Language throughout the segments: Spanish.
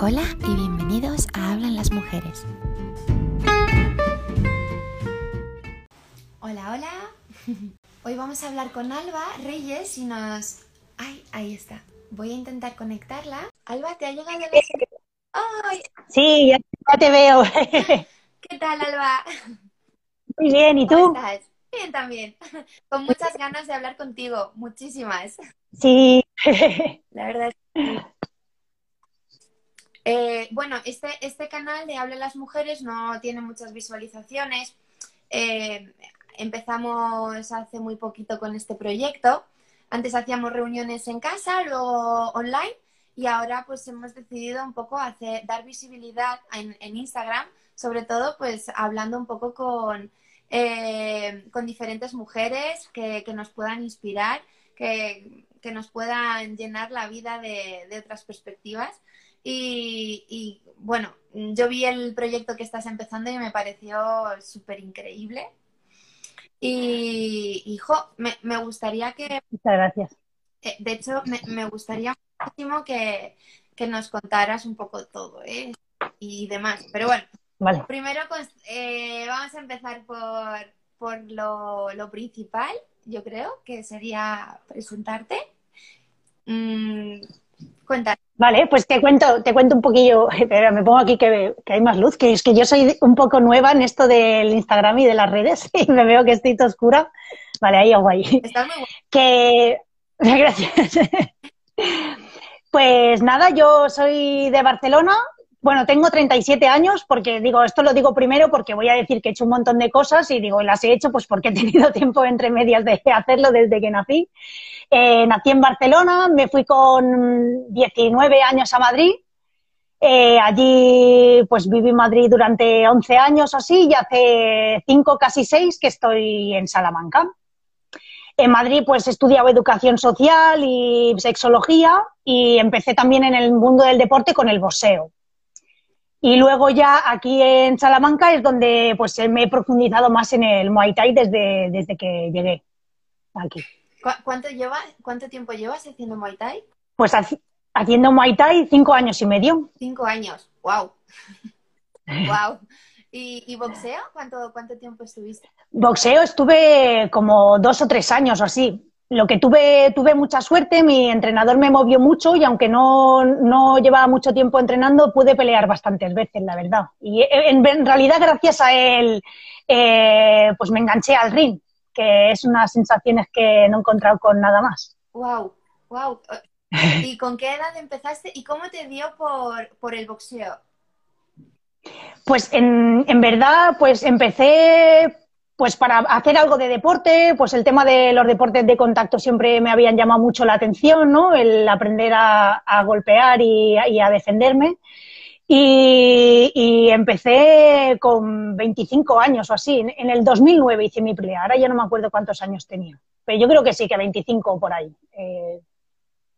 Hola y bienvenidos a Hablan las Mujeres. Hola, hola. Hoy vamos a hablar con Alba Reyes y nos... Ay, ahí está. Voy a intentar conectarla. Alba, ¿te ha llegado la... ¡Ay! Sí, ya te veo. ¿Qué tal, Alba? Muy bien, ¿y tú? ¿Cómo estás? Bien, también. Con muchas ganas de hablar contigo, muchísimas. Sí. La verdad es que eh, bueno, este, este canal de Habla las Mujeres no tiene muchas visualizaciones. Eh, empezamos hace muy poquito con este proyecto. Antes hacíamos reuniones en casa, luego online y ahora pues hemos decidido un poco hacer, dar visibilidad en, Instagram, sobre todo pues hablando un poco con, eh, con diferentes mujeres que, nos puedan inspirar, que, nos puedan llenar la vida de otras perspectivas. Y, bueno, yo vi el proyecto que estás empezando y me pareció súper increíble. Y, hijo, me, gustaría que... Muchas gracias. Eh, de hecho, me, gustaría muchísimo que, nos contaras un poco todo, ¿eh? Y demás. Pero bueno, vale. primero pues, eh, vamos a empezar por, lo, principal, yo creo, que sería presentarte. Mm, cuéntanos. Vale, pues te cuento, te cuento un poquillo, pero me pongo aquí que, hay más luz, que es que yo soy un poco nueva en esto del Instagram y de las redes y me veo que estoy toda oscura. Vale, ahí hago ahí. Está muy Que, gracias. Pues nada, yo soy de Barcelona. Bueno, tengo 37 años porque digo, esto lo digo primero porque voy a decir que he hecho un montón de cosas y digo, las he hecho pues porque he tenido tiempo entre medias de hacerlo desde que nací. Eh, nací en Barcelona, me fui con 19 años a Madrid. Eh, allí pues viví en Madrid durante 11 años así y hace 5, casi 6 que estoy en Salamanca. En Madrid pues he estudiado educación social y sexología y empecé también en el mundo del deporte con el boxeo. Y luego ya aquí en Salamanca es donde pues me he profundizado más en el Muay Thai desde, desde que llegué aquí. ¿Cuánto, lleva, ¿Cuánto tiempo llevas haciendo Muay Thai? Pues haciendo Muay Thai cinco años y medio. Cinco años, wow. wow. ¿Y, boxeo? ¿Cuánto, ¿Cuánto tiempo estuviste? Boxeo estuve como dos o tres años o así. Lo que tuve, tuve mucha suerte, mi entrenador me movió mucho y aunque no, no llevaba mucho tiempo entrenando, pude pelear bastantes veces, la verdad. Y en, realidad, gracias a él, eh, pues me enganché al ring que es unas sensaciones que no he encontrado con nada más. Wow, wow. ¿Y con qué edad empezaste y cómo te dio por, el boxeo? Pues en, verdad, pues empecé pues para hacer algo de deporte, pues el tema de los deportes de contacto siempre me habían llamado mucho la atención, ¿no? El aprender a, golpear y, y, a defenderme. Y, empecé con 25 años o así. En el 2009 hice mi pelea. Ahora ya no me acuerdo cuántos años tenía. Pero yo creo que sí, que 25 por ahí. Eh,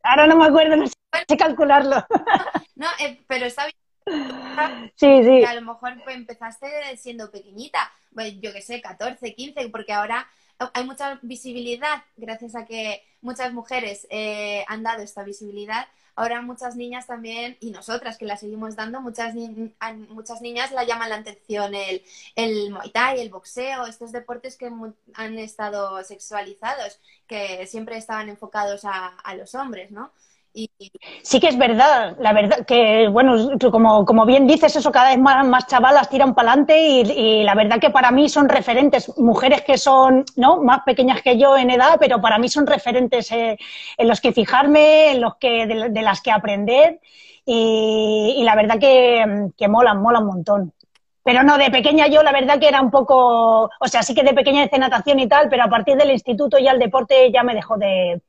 ahora no me acuerdo, no sé calcularlo. No, eh, pero está bien. Sí, sí. A lo mejor empezaste siendo pequeñita, pues, yo qué sé, 14, 15, porque ahora hay mucha visibilidad gracias a que muchas mujeres eh, han dado esta visibilidad ahora muchas niñas también, y nosotras que la seguimos dando, muchas, muchas niñas la llaman la atención el, el Muay Thai, el boxeo, estos deportes que han estado sexualizados, que siempre estaban enfocados a, a los hombres, ¿no? Sí que es verdad, la verdad que, bueno, como, como bien dices, eso cada vez más, más chavalas tiran para adelante y, la verdad que para mí son referentes, mujeres que son ¿no? más pequeñas que yo en edad, pero para mí son referentes eh, en los que fijarme, en los que, de, las que aprender y, la verdad que, que molan, molan un montón. Pero no, de pequeña yo la verdad que era un poco, o sea, sí que de pequeña hice natación y tal, pero a partir del instituto ya el deporte ya me dejó de,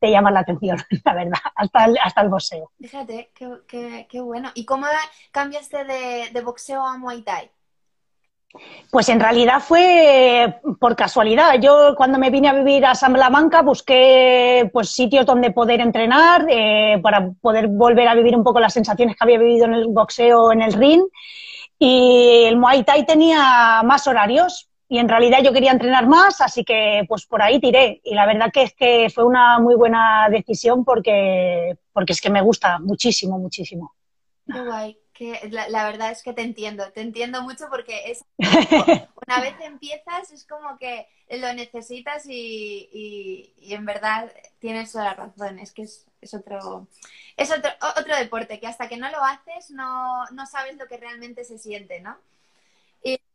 te llama la atención, la verdad, hasta el, hasta el boxeo. Fíjate, qué, qué, bueno. ¿Y cómo cambiaste de, de boxeo a Muay Thai? Pues en realidad fue por casualidad. Yo cuando me vine a vivir a San Salamanca busqué pues sitios donde poder entrenar eh, para poder volver a vivir un poco las sensaciones que había vivido en el boxeo en el ring. Y el Muay Thai tenía más horarios, y en realidad yo quería entrenar más, así que pues por ahí tiré. Y la verdad que es que fue una muy buena decisión porque, porque es que me gusta muchísimo, muchísimo. Qué guay. Que la, verdad es que te entiendo, te entiendo mucho porque es una vez empiezas es como que lo necesitas y, en verdad tienes toda la razón. Es que es, otro es otro, otro deporte que hasta que no lo haces no, no sabes lo que realmente se siente, ¿no?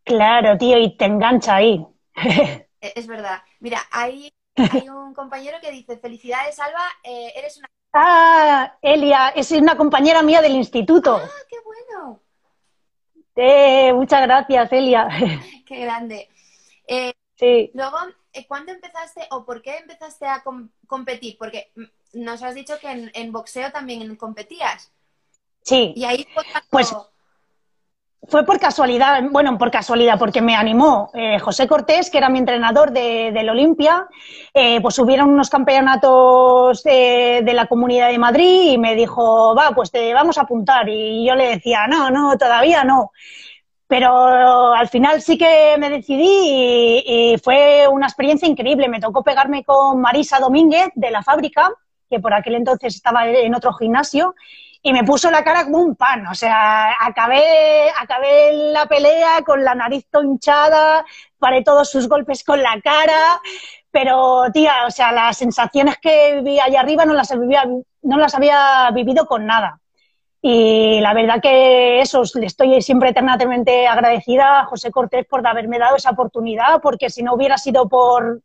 Claro, tío, y te engancha ahí. E, es verdad. Mira, hay, hay un compañero que dice, felicidades, Alba, eh, eres una... Ah, Elia, es una compañera mía del instituto. Ah, qué bueno. Eh, muchas gracias, Elia. Qué grande. Eh, sí. Luego, ¿cuándo empezaste o por qué empezaste a competir? Porque nos has dicho que en, boxeo también competías. Sí. Y ahí pues fue por casualidad, bueno, por casualidad, porque me animó eh, José Cortés, que era mi entrenador de, del Olimpia, eh, pues hubieron unos campeonatos de, la Comunidad de Madrid y me dijo, va, pues te vamos a apuntar. Y yo le decía, no, no, todavía no. Pero al final sí que me decidí y, fue una experiencia increíble. Me tocó pegarme con Marisa Domínguez de la fábrica, que por aquel entonces estaba en otro gimnasio, y me puso la cara como un pan. O sea, acabé, acabé la pelea con la nariz tonchada, paré todos sus golpes con la cara, pero tía, o sea, las sensaciones que vi allá arriba no las había, no las había vivido con nada. Y la verdad que eso, le estoy siempre eternamente agradecida a José Cortés por haberme dado esa oportunidad, porque si no hubiera sido por,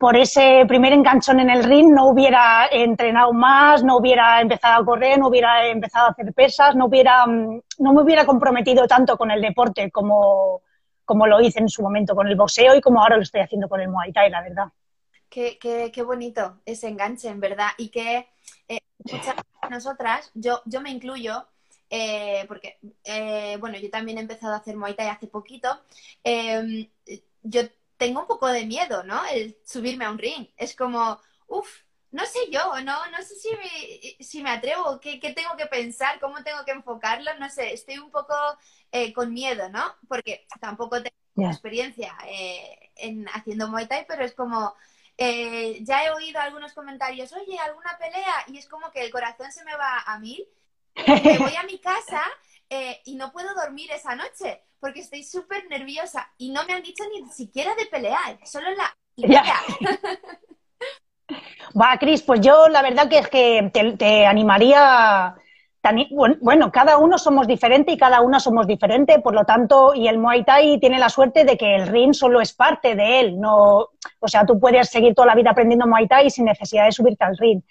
por ese primer enganchón en el ring no hubiera entrenado más, no hubiera empezado a correr, no hubiera empezado a hacer pesas, no, hubiera, mm, no me hubiera comprometido tanto con el deporte como, como lo hice en su momento con el boxeo y como ahora lo estoy haciendo con el Muay Thai, la verdad. Qué, qué, qué bonito ese enganche, en verdad. Y que eh, muchas nosotras, yo, yo me incluyo, eh, porque, eh, bueno, yo también he empezado a hacer Muay Thai hace poquito. yo tengo un poco de miedo, ¿no? El subirme a un ring. Es como, uff, no sé yo, no, no sé si me, si me atrevo, ¿qué, ¿qué, tengo que pensar, cómo tengo que enfocarlo, no sé, estoy un poco eh, con miedo, ¿no? Porque tampoco tengo experiencia eh, en haciendo Muay Thai, pero es como, eh, ya he oído algunos comentarios, oye, ¿alguna pelea? Y es como que el corazón se me va a mil, me voy a mi casa y no puedo dormir esa noche porque estoy súper nerviosa y no me han dicho ni siquiera de pelear, solo la idea. Va, Cris, pues yo la verdad que es que te, animaría. bueno, cada uno somos diferente y cada una somos diferente, por lo tanto, y el Muay Thai tiene la suerte de que el ring solo es parte de él. No, o sea, tú puedes seguir toda la vida aprendiendo Muay Thai sin necesidad de subirte al ring.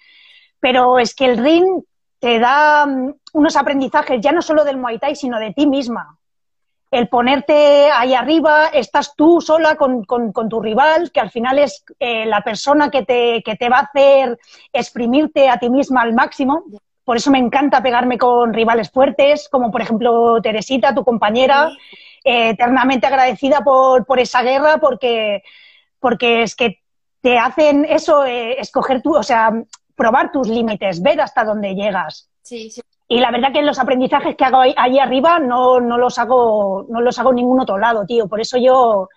Pero es que el ring te da mm, unos aprendizajes ya no solo del Muay Thai, sino de ti misma. El ponerte ahí arriba, estás tú sola con, tu rival, que al final es eh, la persona que te, que te va a hacer exprimirte a ti misma al máximo. Por eso me encanta pegarme con rivales fuertes, como por ejemplo Teresita, tu compañera, eh, eternamente agradecida por, por, esa guerra, porque, porque es que te hacen eso, eh, escoger tú, o sea, probar tus límites, ver hasta dónde llegas. Sí, sí. Y la verdad que los aprendizajes que hago ahí, arriba no, no, los hago, no los hago en ningún otro lado, tío. Por eso yo,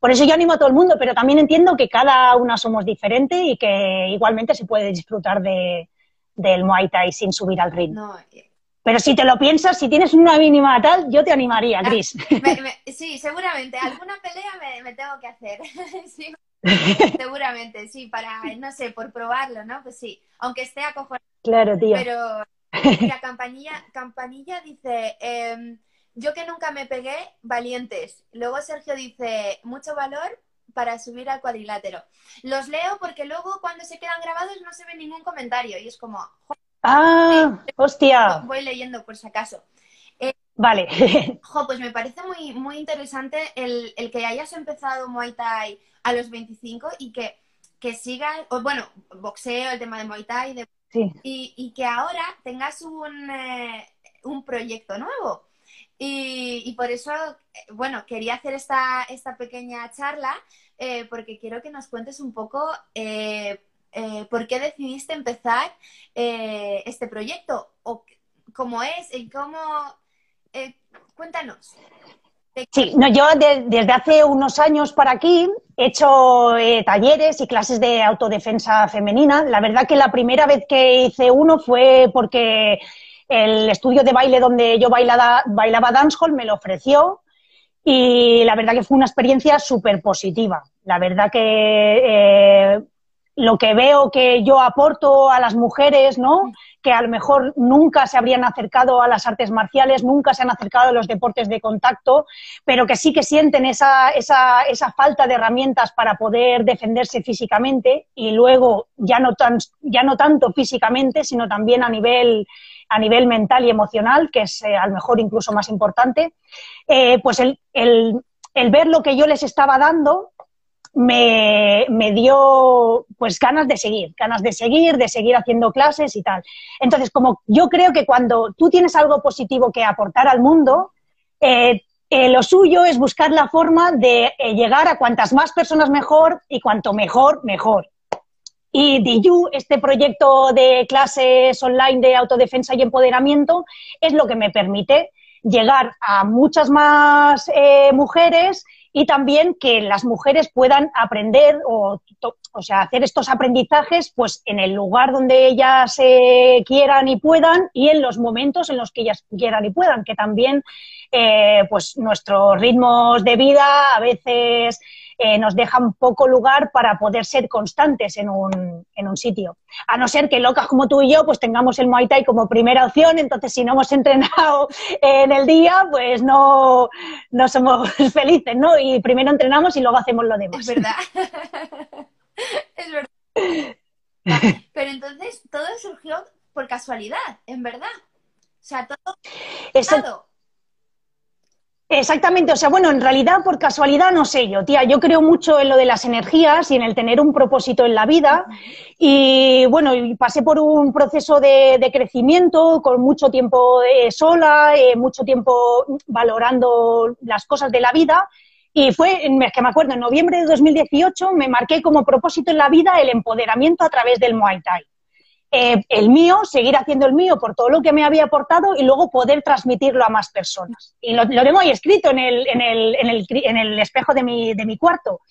por eso yo animo a todo el mundo, pero también entiendo que cada una somos diferentes y que igualmente se puede disfrutar de, del Muay Thai sin subir al ring. Eh. Pero si te lo piensas, si tienes una mínima tal, yo te animaría, Cris. sí, seguramente. Alguna pelea me, tengo que hacer. sí, seguramente, sí, para, no sé, por probarlo, ¿no? Pues sí, aunque esté acojonado. Claro, tío. Pero la campanilla, campanilla dice, em, yo que nunca me pegué, valientes. Luego Sergio dice, mucho valor para subir al cuadrilátero. Los leo porque luego cuando se quedan grabados no se ve ningún comentario y es como... Ah, hostia. Voy leyendo por si acaso. Eh, vale. Jo, pues me parece muy, muy interesante el, el, que hayas empezado Muay Thai a los 25 y que, que sigas, bueno, boxeo, el tema de Muay Thai, de y, que ahora tengas un, eh, un proyecto nuevo. Y, por eso, bueno, quería hacer esta, esta pequeña charla eh, porque quiero que nos cuentes un poco eh, por qué decidiste empezar este proyecto o cómo es y cómo... cuéntanos. Sí, no, yo desde hace unos años para aquí he hecho eh, talleres y clases de autodefensa femenina. La verdad que la primera vez que hice uno fue porque el estudio de baile donde yo bailaba, bailaba dancehall me lo ofreció y la verdad que fue una experiencia súper positiva. La verdad que eh, lo que veo que yo aporto a las mujeres, ¿no? Que a lo mejor nunca se habrían acercado a las artes marciales, nunca se han acercado a los deportes de contacto, pero que sí que sienten esa, esa, esa falta de herramientas para poder defenderse físicamente y luego ya no, tan, ya no tanto físicamente, sino también a nivel, a nivel mental y emocional, que es eh, a lo mejor incluso más importante, eh, pues el, el, el ver lo que yo les estaba dando me, me, dio pues ganas de seguir, ganas de seguir, de seguir haciendo clases y tal. Entonces, como yo creo que cuando tú tienes algo positivo que aportar al mundo, eh, eh, lo suyo es buscar la forma de eh, llegar a cuantas más personas mejor y cuanto mejor, mejor. Y DIU, este proyecto de clases online de autodefensa y empoderamiento, es lo que me permite llegar a muchas más mujeres y también que las mujeres puedan aprender o, o sea, hacer estos aprendizajes pues en el lugar donde ellas eh, quieran y puedan y en los momentos en los que ellas quieran y puedan, que también eh, pues nuestros ritmos de vida a veces eh, nos dejan poco lugar para poder ser constantes en un, en un sitio. A no ser que locas como tú y yo, pues tengamos el Muay Thai como primera opción, entonces si no hemos entrenado en el día, pues no, no somos felices, ¿no? Y primero entrenamos y luego hacemos lo demás. Es verdad. es verdad. Pero entonces todo surgió por casualidad, en verdad. O sea, todo. Eso, Exactamente, o sea, bueno, en realidad por casualidad no sé yo, tía, yo creo mucho en lo de las energías y en el tener un propósito en la vida y bueno, pasé por un proceso de, crecimiento con mucho tiempo eh, sola, eh, mucho tiempo valorando las cosas de la vida y fue, que me acuerdo, en noviembre de 2018 me marqué como propósito en la vida el empoderamiento a través del Muay Thai. Eh, el mío, seguir haciendo el mío por todo lo que me había aportado y luego poder transmitirlo a más personas. Y lo, lo tengo ahí escrito en el, en el, en el, en el espejo de mi, de mi, cuarto.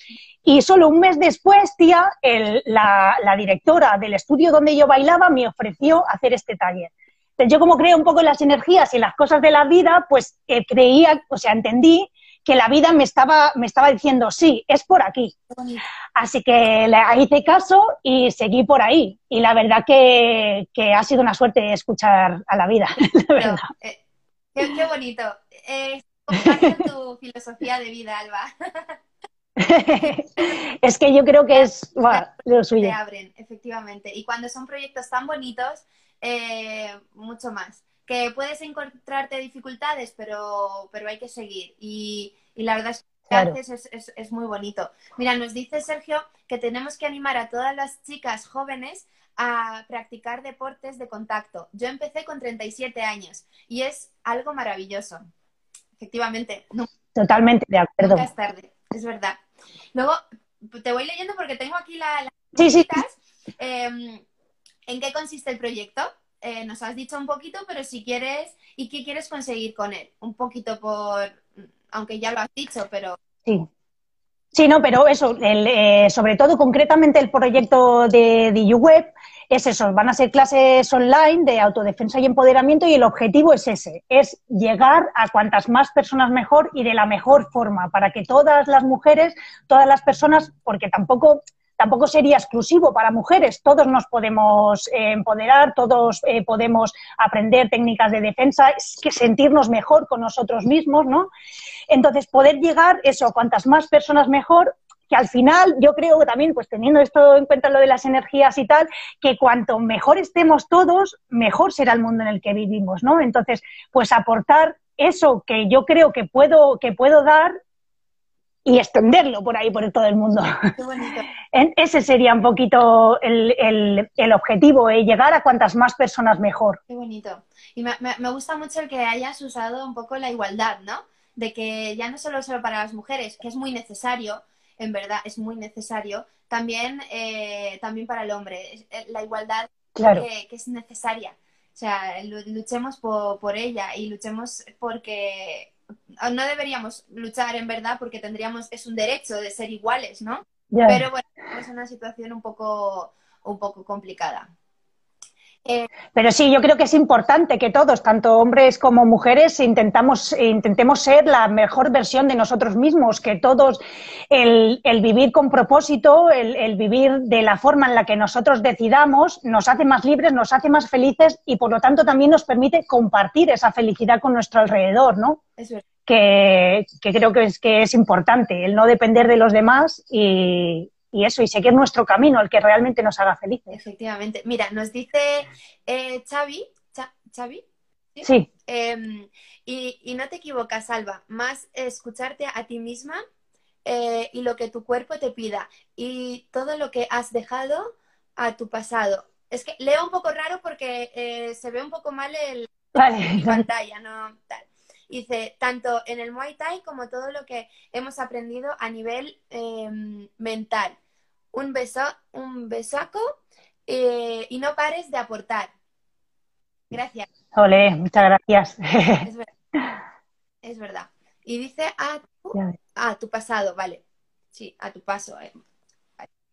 Y solo un mes después, tía, la, directora del estudio donde yo bailaba me ofreció hacer este taller. Entonces, yo como creo un poco en las energías y las cosas de la vida, pues eh, creía, o sea, entendí que la vida me estaba, me estaba diciendo, sí, es por aquí. Así que le hice caso y seguí por ahí. Y la verdad que, que ha sido una suerte escuchar a la vida. La verdad. Eh, qué, qué, bonito. Eh, tu filosofía de vida, Alba. es que yo creo que es bueno, lo suyo. Se abren, efectivamente. Y cuando son proyectos tan bonitos, eh, mucho más que puedes encontrarte dificultades, pero, pero hay que seguir. Y, y la verdad es que claro. haces es, es, es, muy bonito. Mira, nos dice Sergio que tenemos que animar a todas las chicas jóvenes a practicar deportes de contacto. Yo empecé con 37 años y es algo maravilloso. Efectivamente. Totalmente de acuerdo. Nunca es tarde, es verdad. Luego, te voy leyendo porque tengo aquí las la sí, sí. eh, ¿En qué consiste el proyecto? Eh, nos has dicho un poquito, pero si quieres, ¿y qué quieres conseguir con él? Un poquito por, aunque ya lo has dicho, pero... Sí. Sí, no, pero eso, el, eh, sobre todo concretamente el proyecto de DigiWeb es eso, van a ser clases online de autodefensa y empoderamiento y el objetivo es ese, es llegar a cuantas más personas mejor y de la mejor forma, para que todas las mujeres, todas las personas, porque tampoco tampoco sería exclusivo para mujeres. Todos nos podemos eh, empoderar, todos eh, podemos aprender técnicas de defensa, que sentirnos mejor con nosotros mismos, ¿no? Entonces, poder llegar, eso, cuantas más personas mejor, que al final yo creo que también, pues teniendo esto en cuenta lo de las energías y tal, que cuanto mejor estemos todos, mejor será el mundo en el que vivimos, ¿no? Entonces, pues aportar eso que yo creo que puedo, que puedo dar y extenderlo por ahí, por todo el mundo. Qué bonito. Ese sería un poquito el, el, el objetivo, ¿eh? llegar a cuantas más personas mejor. Qué bonito. Y me, me, me, gusta mucho el que hayas usado un poco la igualdad, ¿no? De que ya no solo, solo para las mujeres, que es muy necesario, en verdad es muy necesario, también, eh, también para el hombre. Eh, la igualdad claro. que, que, es necesaria. O sea, luchemos por, por ella y luchemos porque no deberíamos luchar en verdad porque tendríamos, es un derecho de ser iguales, ¿no? Yeah. Pero bueno, es una situación un poco, un poco complicada. Eh, Pero sí, yo creo que es importante que todos, tanto hombres como mujeres, intentamos, intentemos ser la mejor versión de nosotros mismos, que todos el, vivir con propósito, el, vivir de la forma en la que nosotros decidamos, nos hace más libres, nos hace más felices y por lo tanto también nos permite compartir esa felicidad con nuestro alrededor, ¿no? Que, que, creo que es, que es importante, el no depender de los demás y, y eso, y seguir nuestro camino, el que realmente nos haga felices. Efectivamente. Mira, nos dice eh, Xavi, Xavi, sí. Em, y, no te equivocas, Alba, más escucharte a ti misma eh, y lo que tu cuerpo te pida y todo lo que has dejado a tu pasado. Es que leo un poco raro porque eh, se ve un poco mal el, la pantalla, ¿no? Tal. Dice, tanto en el Muay Thai como todo lo que hemos aprendido a nivel em, mental. Un beso, un besaco eh, y no pares de aportar. Gracias. Ole, muchas gracias. Es verdad. Y dice a tu, a tu pasado, vale. Sí, a tu paso. Eh.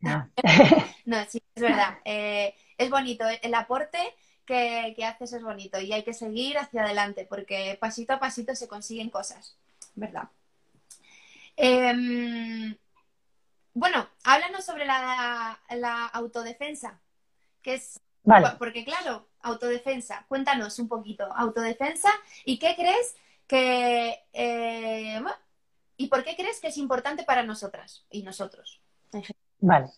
no, sí, es verdad. Eh, es bonito. El aporte que, haces es bonito y hay que seguir hacia adelante porque pasito a pasito se consiguen cosas, ¿verdad? Em, bueno, háblanos sobre la, autodefensa, que es... Porque claro, autodefensa, cuéntanos un poquito, autodefensa, ¿y qué crees que... Eh, ¿Y por qué crees que es importante para nosotras y nosotros? Vale.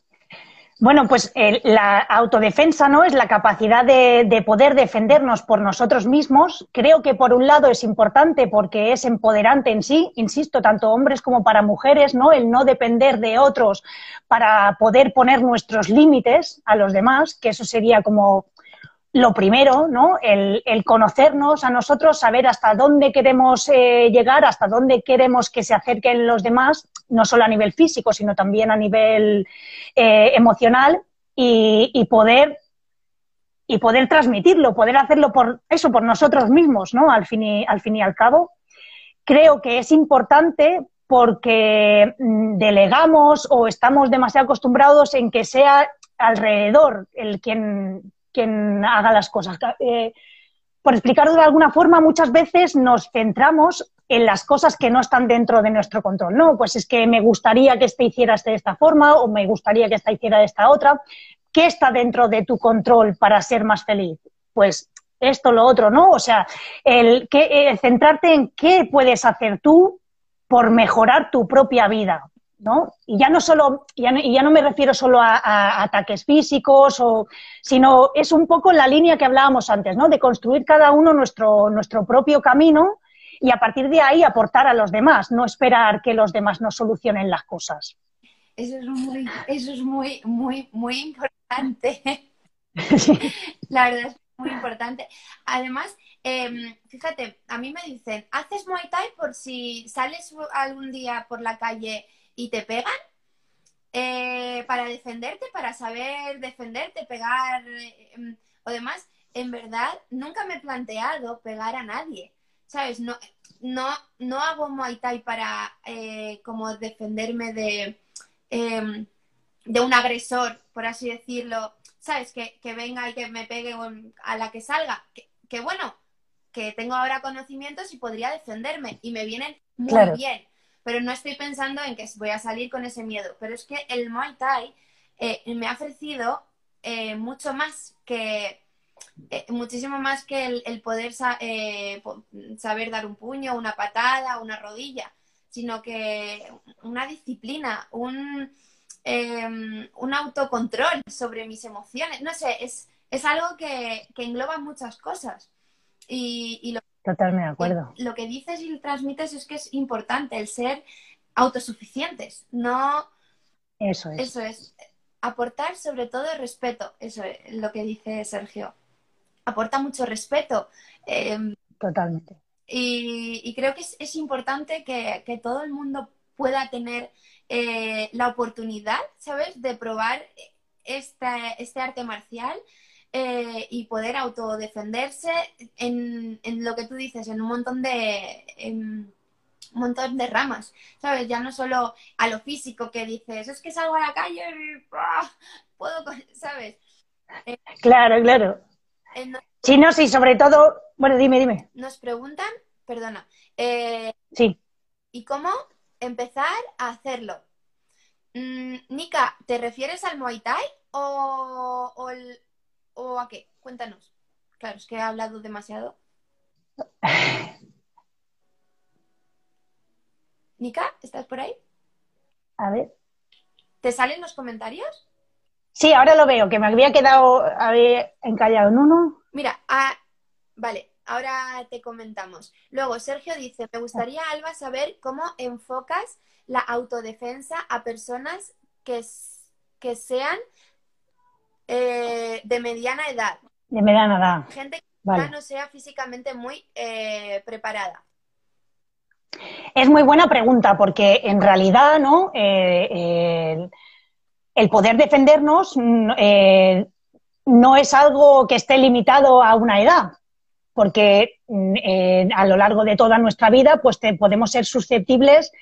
Bueno, pues la autodefensa no es la capacidad de, poder defendernos por nosotros mismos. Creo que por un lado es importante porque es empoderante en sí, insisto, tanto hombres como para mujeres, ¿no? El no depender de otros para poder poner nuestros límites a los demás, que eso sería como lo primero, ¿no? El, conocernos a nosotros, saber hasta dónde queremos eh, llegar, hasta dónde queremos que se acerquen los demás, no solo a nivel físico, sino también a nivel eh, emocional y, poder y poder transmitirlo, poder hacerlo por eso, por nosotros mismos, ¿no? Al fin y al, fin y al cabo. Creo que es importante porque mm, delegamos o estamos demasiado acostumbrados en que sea alrededor el quien quien haga las cosas. Eh, por explicarlo de alguna forma, muchas veces nos centramos en las cosas que no están dentro de nuestro control. No, pues es que me gustaría que este hiciera de esta forma o me gustaría que esta hiciera de esta otra. ¿Qué está dentro de tu control para ser más feliz? Pues esto, lo otro, ¿no? O sea, el, que, centrarte en qué puedes hacer tú por mejorar tu propia vida. ¿No? Y ya no solo, ya no, y ya no me refiero solo a, ataques físicos, o, sino es un poco la línea que hablábamos antes, ¿no? De construir cada uno nuestro, nuestro propio camino y a partir de ahí aportar a los demás, no esperar que los demás nos solucionen las cosas. Eso es muy, eso es muy, muy, muy importante. La verdad es muy importante. Además, em, fíjate, a mí me dicen, ¿haces Muay Thai por si sales algún día por la calle y te pegan eh, para defenderte, para saber defenderte, pegar em, o demás, en verdad nunca me he planteado pegar a nadie, ¿sabes? No, no, no hago Muay Thai para eh, como defenderme de, em, de un agresor, por así decirlo, ¿sabes? Que, venga y que me pegue a la que salga. Que, bueno, que tengo ahora conocimientos y podría defenderme y me vienen muy bien pero no estoy pensando en que voy a salir con ese miedo. Pero es que el Muay Thai eh, me ha ofrecido eh, mucho más que, eh, muchísimo más que el, poder saber dar un puño, una patada, una rodilla, sino que una disciplina, un, em, un autocontrol sobre mis emociones. No sé, es, es algo que, que engloba muchas cosas. Y, y lo Totalmente de acuerdo. Lo que dices y transmites es que es importante el ser autosuficientes, no... Eso es. Eso es. Aportar sobre todo respeto, eso es lo que dice Sergio. Aporta mucho respeto. Em, Totalmente. Y, creo que es, importante que, todo el mundo pueda tener eh, la oportunidad, ¿sabes?, de probar este arte marcial eh, y poder autodefenderse en, en, lo que tú dices, en un montón de... un montón de ramas, ¿sabes? Ya no solo a lo físico que dices, es que salgo a la calle y puedo, ¿sabes? Eh, claro, claro. sí, no, sí, sobre todo, bueno, dime, dime. Nos preguntan, perdona, eh, sí. ¿y cómo empezar a hacerlo? Mm, Nika, ¿te refieres al Muay Thai o, o a qué? Cuéntanos. Claro, es que he hablado demasiado. Nika, ¿estás por ahí? A ver. ¿Te salen los comentarios? Sí, ahora lo veo, que me había quedado había encallado en uno. Mira, ah, vale, ahora te comentamos. Luego, Sergio dice, me gustaría, Alba, saber cómo enfocas la autodefensa a personas que, que sean eh, de mediana edad. De mediana edad. Gente que no sea físicamente muy eh, preparada. Es muy buena pregunta porque en realidad, ¿no? Eh, el poder defendernos mm, no es algo que esté limitado a una edad, porque mm, a lo largo de toda nuestra vida, pues podemos ser susceptibles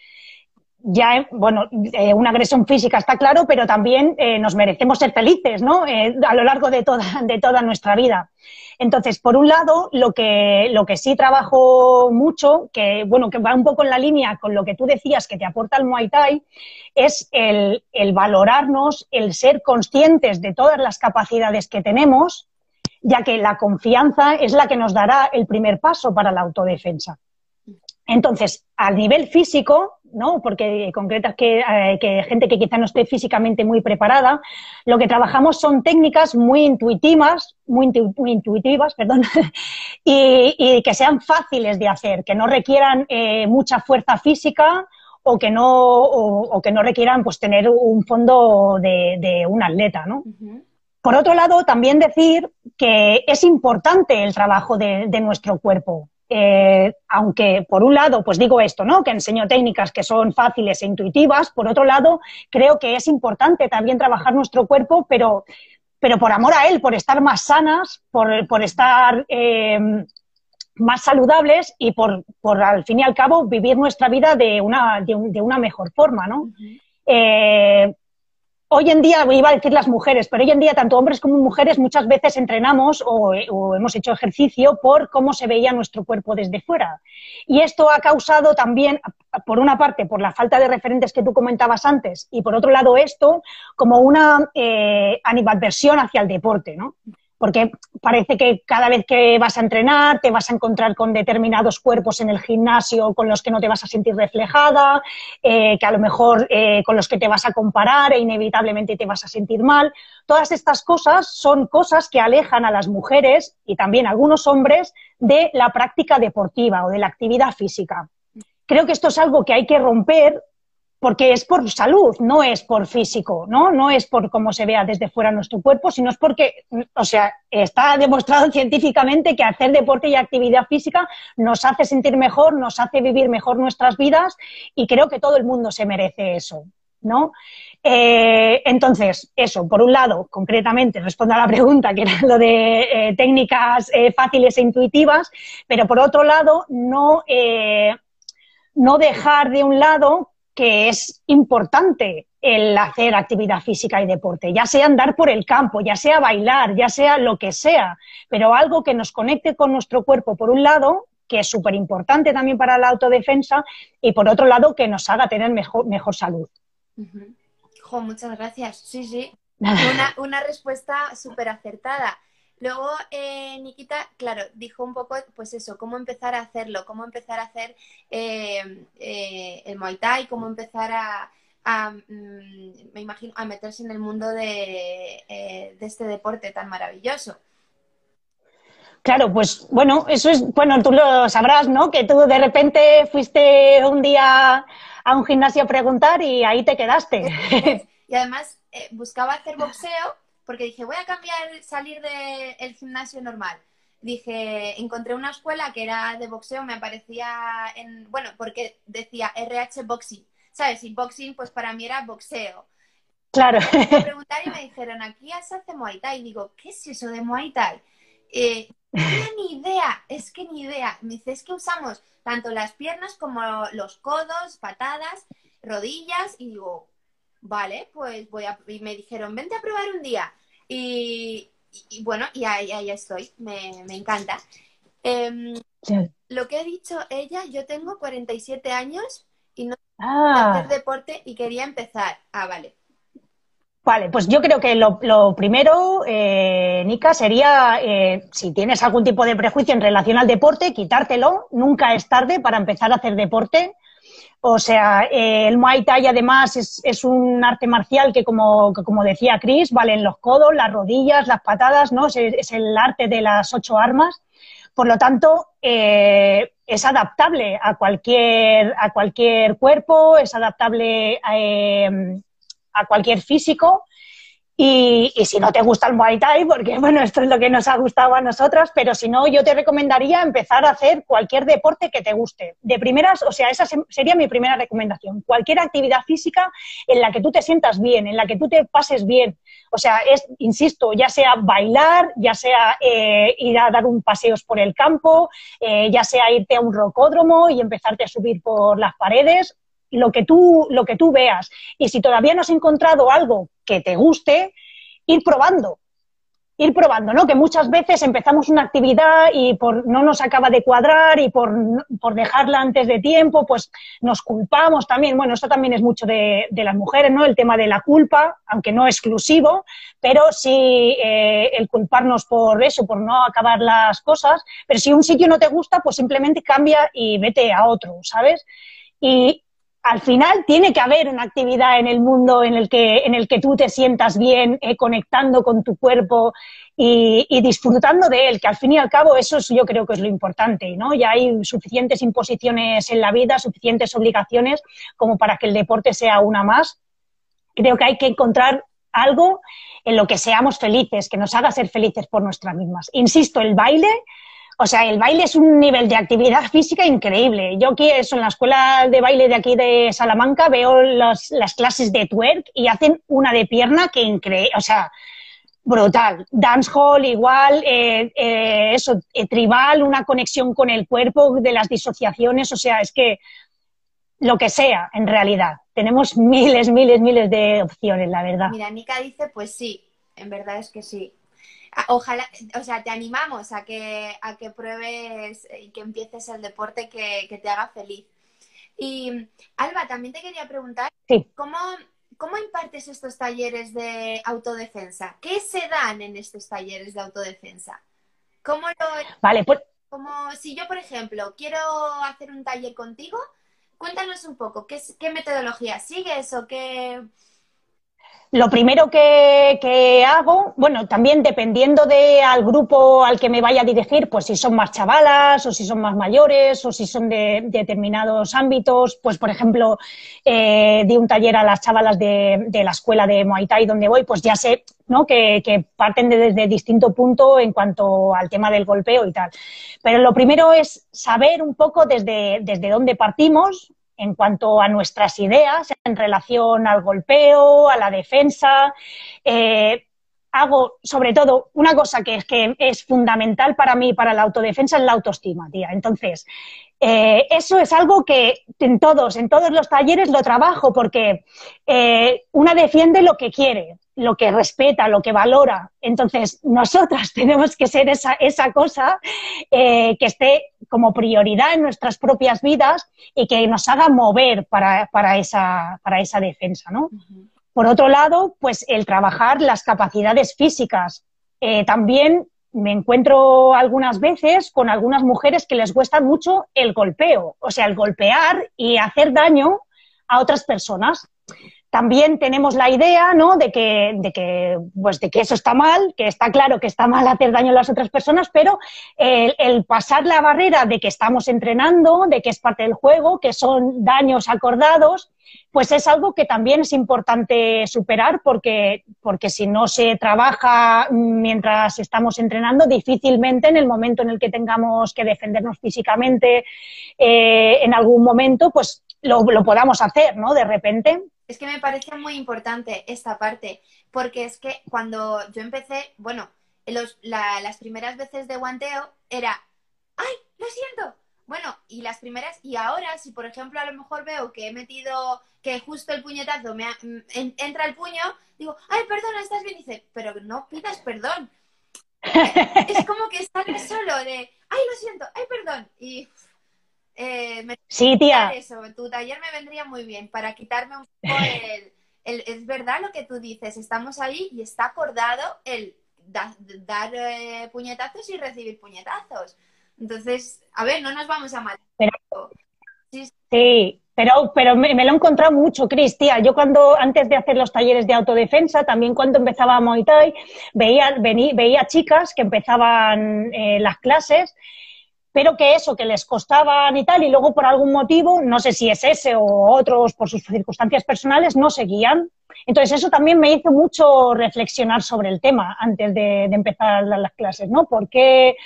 ya, bueno, una agresión física está claro, pero también nos merecemos ser felices, ¿no? a lo largo de toda, de toda nuestra vida. Entonces, por un lado, lo que, lo que sí trabajo mucho, que bueno, que va un poco en la línea con lo que tú decías que te aporta el Muay Thai, es el, el valorarnos, el ser conscientes de todas las capacidades que tenemos, ya que la confianza es la que nos dará el primer paso para la autodefensa. Entonces, a nivel físico, ¿no? Porque concretas que, eh, que, gente que quizá no esté físicamente muy preparada, lo que trabajamos son técnicas muy intuitivas, muy, intuitivas, perdón, y, que sean fáciles de hacer, que no requieran eh, mucha fuerza física o que no, o, que no requieran pues tener un fondo de, un atleta, ¿no? Por otro lado, también decir que es importante el trabajo de nuestro cuerpo. Eh, aunque por un lado, pues digo esto, ¿no? Que enseño técnicas que son fáciles e intuitivas, por otro lado, creo que es importante también trabajar nuestro cuerpo, pero, pero por amor a él, por estar más sanas, por, por estar eh, más saludables y por, por, al fin y al cabo, vivir nuestra vida de una, de, una mejor forma, ¿no? Hoy en día, iba a decir las mujeres, pero hoy en día tanto hombres como mujeres muchas veces entrenamos o, hemos hecho ejercicio por cómo se veía nuestro cuerpo desde fuera. Y esto ha causado también, por una parte, por la falta de referentes que tú comentabas antes, y por otro lado esto, como una eh, animadversión hacia el deporte, ¿no? Porque parece que cada vez que vas a entrenar te vas a encontrar con determinados cuerpos en el gimnasio con los que no te vas a sentir reflejada, eh, que a lo mejor eh, con los que te vas a comparar e inevitablemente te vas a sentir mal. Todas estas cosas son cosas que alejan a las mujeres y también a algunos hombres de la práctica deportiva o de la actividad física. Creo que esto es algo que hay que romper porque es por salud, no es por físico, ¿no? No es por cómo se vea desde fuera nuestro cuerpo, sino es porque, o sea, está demostrado científicamente que hacer deporte y actividad física nos hace sentir mejor, nos hace vivir mejor nuestras vidas y creo que todo el mundo se merece eso, ¿no? Eh, entonces, eso, por un lado, concretamente, respondo a la pregunta, que era lo de eh, técnicas eh, fáciles e intuitivas, pero por otro lado, no, no dejar de un lado que es importante el hacer actividad física y deporte, ya sea andar por el campo, ya sea bailar, ya sea lo que sea, pero algo que nos conecte con nuestro cuerpo, por un lado, que es súper importante también para la autodefensa, y por otro lado, que nos haga tener mejor, mejor salud. muchas gracias. Sí, sí. Una, una respuesta súper acertada. Luego, eh, Nikita, claro, dijo un poco, pues eso, cómo empezar a hacerlo, cómo empezar a hacer eh, eh, el Muay Thai, cómo empezar a, mm, me imagino, a meterse en el mundo de, este deporte tan maravilloso. Claro, pues bueno, eso es, bueno, tú lo sabrás, ¿no? Que tú de repente fuiste un día a un gimnasio a preguntar y ahí te quedaste. Y además buscaba hacer boxeo porque dije, voy a cambiar, salir del gimnasio normal. Dije, encontré una escuela que era de boxeo, me aparecía en, bueno, porque decía RH Boxing, ¿sabes? Y boxing, pues para mí era boxeo. Claro. Me preguntaron y me dijeron, aquí se hace Muay Thai. Y digo, ¿qué es eso de Muay Thai? Eh, ni idea, es que ni idea. Me dice, es que usamos tanto las piernas como los codos, patadas, rodillas. Y digo, vale, pues voy a... Y me dijeron, vente a probar un día. Y, y, bueno, y ahí, ahí estoy, me, encanta. Em, lo que ha dicho ella, yo tengo 47 años y no ah. hacer deporte y quería empezar. Ah, vale. Vale, pues yo creo que lo, primero, eh, Nika, sería, eh, si tienes algún tipo de prejuicio en relación al deporte, quitártelo. Nunca es tarde para empezar a hacer deporte. O sea, eh, el Muay Thai además es, un arte marcial que, como, como decía Chris, valen los codos, las rodillas, las patadas, ¿no? Es, el arte de las ocho armas. Por lo tanto, eh, es adaptable a cualquier, a cualquier cuerpo, es adaptable eh, a cualquier físico y, si no te gusta el Muay Thai, porque bueno, esto es lo que nos ha gustado a nosotros, pero si no, yo te recomendaría empezar a hacer cualquier deporte que te guste. De primeras, o sea, esa sería mi primera recomendación. Cualquier actividad física en la que tú te sientas bien, en la que tú te pases bien. O sea, es, insisto, ya sea bailar, ya sea eh, ir a dar un paseos por el campo, eh, ya sea irte a un rocódromo y empezarte a subir por las paredes, lo que tú, lo que tú veas. Y si todavía no has encontrado algo que te guste, ir probando. Ir probando, ¿no? Que muchas veces empezamos una actividad y por no nos acaba de cuadrar y por, por dejarla antes de tiempo, pues nos culpamos también. Bueno, esto también es mucho de, las mujeres, ¿no? El tema de la culpa, aunque no exclusivo, pero sí eh, el culparnos por eso, por no acabar las cosas. Pero si un sitio no te gusta, pues simplemente cambia y vete a otro, ¿sabes? Y, al final tiene que haber una actividad en el mundo en el que, en el que tú te sientas bien, eh, conectando con tu cuerpo y, disfrutando de él, que al fin y al cabo eso yo creo que es lo importante, ¿no? Ya hay suficientes imposiciones en la vida, suficientes obligaciones como para que el deporte sea una más. Creo que hay que encontrar algo en lo que seamos felices, que nos haga ser felices por nuestras mismas. Insisto, el baile o sea, el baile es un nivel de actividad física increíble. Yo aquí, eso, en la escuela de baile de aquí de Salamanca, veo las clases de twerk y hacen una de pierna que increíble, o sea, brutal. Dancehall igual, eh, eh, eso, eh, tribal, una conexión con el cuerpo, de las disociaciones, o sea, es que lo que sea, en realidad. Tenemos miles, miles, miles de opciones, la verdad. Mira, Nika dice, pues sí, en verdad es que sí. Ah, ojalá, o sea, te animamos a que, a que pruebes y que empieces el deporte que, te haga feliz. Y Alba, también te quería preguntar, ¿cómo, ¿cómo impartes estos talleres de autodefensa? ¿Qué se dan en estos talleres de autodefensa? ¿Cómo lo... Vale, pues... Como si yo, por ejemplo, quiero hacer un taller contigo, cuéntanos un poco, ¿qué, qué metodología sigues o qué, lo primero que, hago, bueno, también dependiendo de al grupo al que me vaya a dirigir, pues si son más chavalas o si son más mayores o si son de, determinados ámbitos, pues por ejemplo, eh, di un taller a las chavalas de, la escuela de Muay Thai donde voy, pues ya sé ¿no? que, parten de, desde distinto punto en cuanto al tema del golpeo y tal. Pero lo primero es saber un poco desde, desde dónde partimos, en cuanto a nuestras ideas en relación al golpeo, a la defensa. Eh, hago, sobre todo, una cosa que es, que es fundamental para mí, para la autodefensa, es la autoestima, tía. Entonces, eh, eso es algo que en todos, en todos los talleres lo trabajo porque eh, una defiende lo que quiere, lo que respeta, lo que valora. Entonces, nosotras tenemos que ser esa, esa cosa que esté como prioridad en nuestras propias vidas y que nos haga mover para, para, esa, para esa defensa, ¿no? Por otro lado, pues el trabajar las capacidades físicas. Eh, también me encuentro algunas veces con algunas mujeres que les cuesta mucho el golpeo, o sea, el golpear y hacer daño a otras personas también tenemos la idea ¿no? de, que, de, que, pues de que eso está mal, que está claro que está mal hacer daño a las otras personas, pero el, pasar la barrera de que estamos entrenando, de que es parte del juego, que son daños acordados, pues es algo que también es importante superar porque, porque si no se trabaja mientras estamos entrenando, difícilmente en el momento en el que tengamos que defendernos físicamente eh, en algún momento, pues lo, lo podamos hacer, ¿no? De repente. Es que me parece muy importante esta parte, porque es que cuando yo empecé, bueno, las primeras veces de guanteo era, ¡ay, lo siento! Bueno, y las primeras, y ahora, si por ejemplo a lo mejor veo que he metido, que justo el puñetazo me entra el puño, digo, ¡ay, perdona, estás bien! dice, pero no pidas perdón. es como que sale solo de, ay, lo siento, ay, perdón. Y eh, me sí, tía. Eso, tu taller me vendría muy bien para quitarme un poco el, el, Es verdad lo que tú dices, estamos ahí y está acordado el dar eh, puñetazos y recibir puñetazos. Entonces, a ver, no nos vamos a matar. sí, pero, pero me, lo he encontrado mucho, Cris, tía. Yo cuando, antes de hacer los talleres de autodefensa, también cuando empezaba Muay Thai, veía, veía chicas que empezaban eh, las clases, pero que eso, que les costaban y tal, y luego por algún motivo, no sé si es ese o otros por sus circunstancias personales, no seguían. Entonces eso también me hizo mucho reflexionar sobre el tema antes de, empezar las clases, ¿no? ¿Por qué,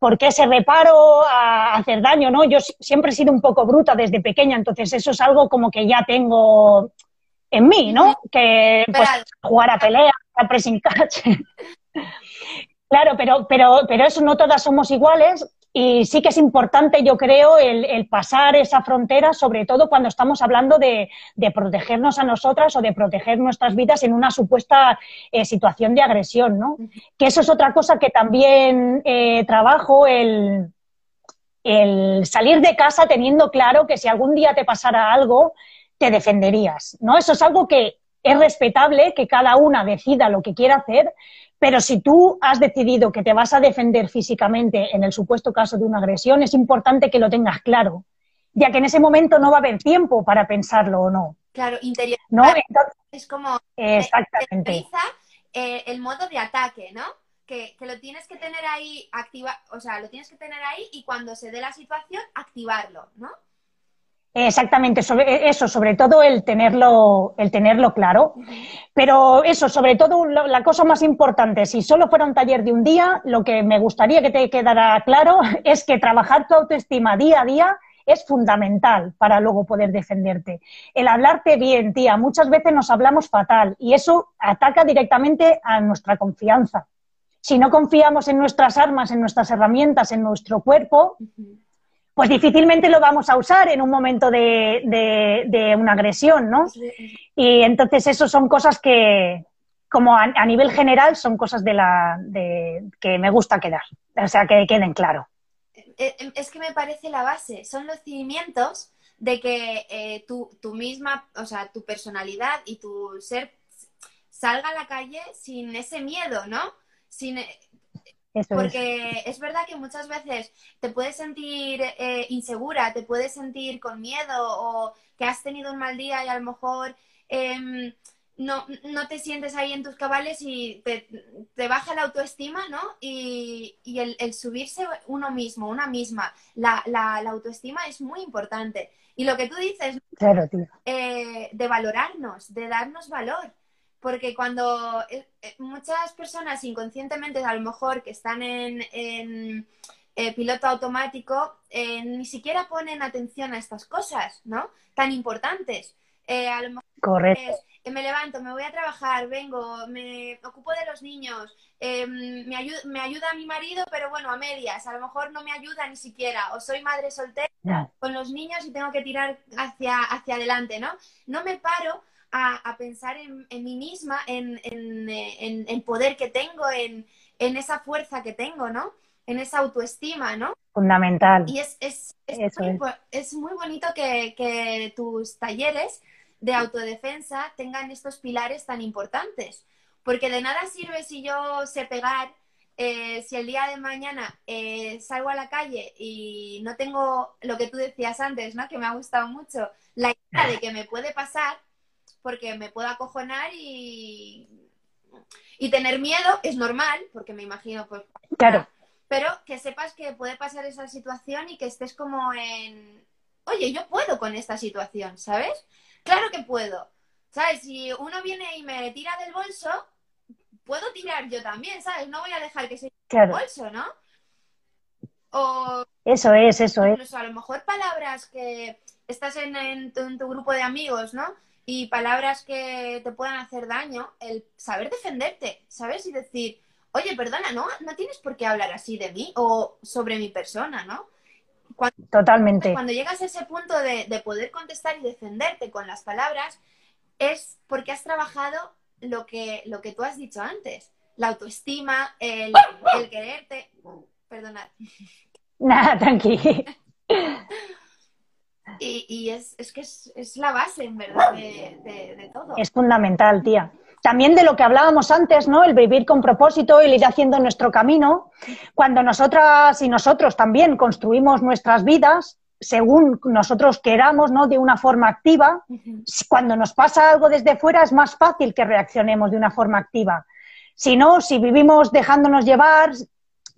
¿por qué ese reparo a hacer daño, no? Yo siempre he sido un poco bruta desde pequeña, entonces eso es algo como que ya tengo en mí, ¿no? Que pues, jugar a pelea, a pressing catch. claro, pero, pero, pero eso no todas somos iguales y sí que es importante, yo creo, el, pasar esa frontera, sobre todo cuando estamos hablando de, protegernos a nosotras o de proteger nuestras vidas en una supuesta eh, situación de agresión, ¿no? Que eso es otra cosa que también eh, trabajo, el, el salir de casa teniendo claro que si algún día te pasara algo, te defenderías, ¿no? Eso es algo que es respetable, que cada una decida lo que quiera hacer, pero si tú has decidido que te vas a defender físicamente en el supuesto caso de una agresión, es importante que lo tengas claro, ya que en ese momento no va a haber tiempo para pensarlo o no. Claro, interior. ¿No? es como exactamente. Eh, el modo de ataque, ¿no? Que, que, lo tienes que tener ahí activa, o sea, lo tienes que tener ahí y cuando se dé la situación activarlo, ¿no? Exactamente, sobre e, eso, sobre todo el tenerlo, el tenerlo claro. Pero eso, sobre todo la cosa más importante, si solo fuera un taller de un día, lo que me gustaría que te quedara claro es que trabajar tu autoestima día a día es fundamental para luego poder defenderte. El hablarte bien, tía, muchas veces nos hablamos fatal y eso ataca directamente a nuestra confianza. Si no confiamos en nuestras armas, en nuestras herramientas, en nuestro cuerpo, pues difícilmente lo vamos a usar en un momento de, una agresión, ¿no? Y entonces eso son cosas que, como a, nivel general, son cosas de la de, que me gusta quedar, o sea, que queden claro. Eh, eh, es que me parece la base, son los cimientos de que eh, tu, misma, o sea, tu personalidad y tu ser salga a la calle sin ese miedo, ¿no? Sin, porque es. verdad que muchas veces te puedes sentir eh, insegura, te puedes sentir con miedo o que has tenido un mal día y a lo mejor em, no, no, te sientes ahí en tus cabales y te, baja la autoestima, ¿no? Y, y el, el, subirse uno mismo, una misma, la, la, la, autoestima es muy importante. Y lo que tú dices, eh, de valorarnos, de darnos valor porque cuando eh, eh, muchas personas inconscientemente, a lo mejor que están en, eh, piloto automático, ni siquiera ponen atención a estas cosas, ¿no? Tan importantes. a lo mejor Correcto. me levanto, me voy a trabajar, vengo, me ocupo de los niños, me, ayuda, me ayuda a mi marido, pero bueno, a medias, a lo mejor no me ayuda ni siquiera, o soy madre soltera con los niños y tengo que tirar hacia, hacia adelante, ¿no? No me paro a, pensar en, mí misma, en, en, el poder que tengo, en, esa fuerza que tengo, ¿no? En esa autoestima, ¿no? Fundamental. Y es, es, es, muy, es. muy, bonito que, que, tus talleres de autodefensa tengan estos pilares tan importantes, porque de nada sirve si yo sé pegar, eh, si el día de mañana eh, salgo a la calle y no tengo lo que tú decías antes, ¿no? Que me ha gustado mucho, la idea de que me puede pasar, porque me puedo acojonar y, y tener miedo es normal, porque me imagino, pues... Claro. Pero que sepas que puede pasar esa situación y que estés como en, oye, yo puedo con esta situación, ¿sabes? Claro que puedo. ¿Sabes? Si uno viene y me tira del bolso, puedo tirar yo también, ¿sabes? No voy a dejar que se tire del bolso, ¿no? O eso es, eso es. Incluso a lo mejor palabras que estás en, tu, grupo de amigos, ¿no? Y palabras que te puedan hacer daño, el saber defenderte, ¿sabes? Y decir, oye, perdona, no, no tienes por qué hablar así de mí o sobre mi persona, ¿no? Totalmente. Cuando llegas a ese punto de, de, poder contestar y defenderte con las palabras, es porque has trabajado lo que, lo que tú has dicho antes. la autoestima, el, el quererte. Perdonad. Nada, tranqui. Y, y es, es, que es, es, la base, en verdad, de, de, de, todo. Es fundamental, tía. También de lo que hablábamos antes, ¿no? El vivir con propósito, el ir haciendo nuestro camino. Cuando nosotras y nosotros también construimos nuestras vidas, según nosotros queramos, ¿no? De una forma activa. Uh -huh. Cuando nos pasa algo desde fuera es más fácil que reaccionemos de una forma activa. Si no, si vivimos dejándonos llevar,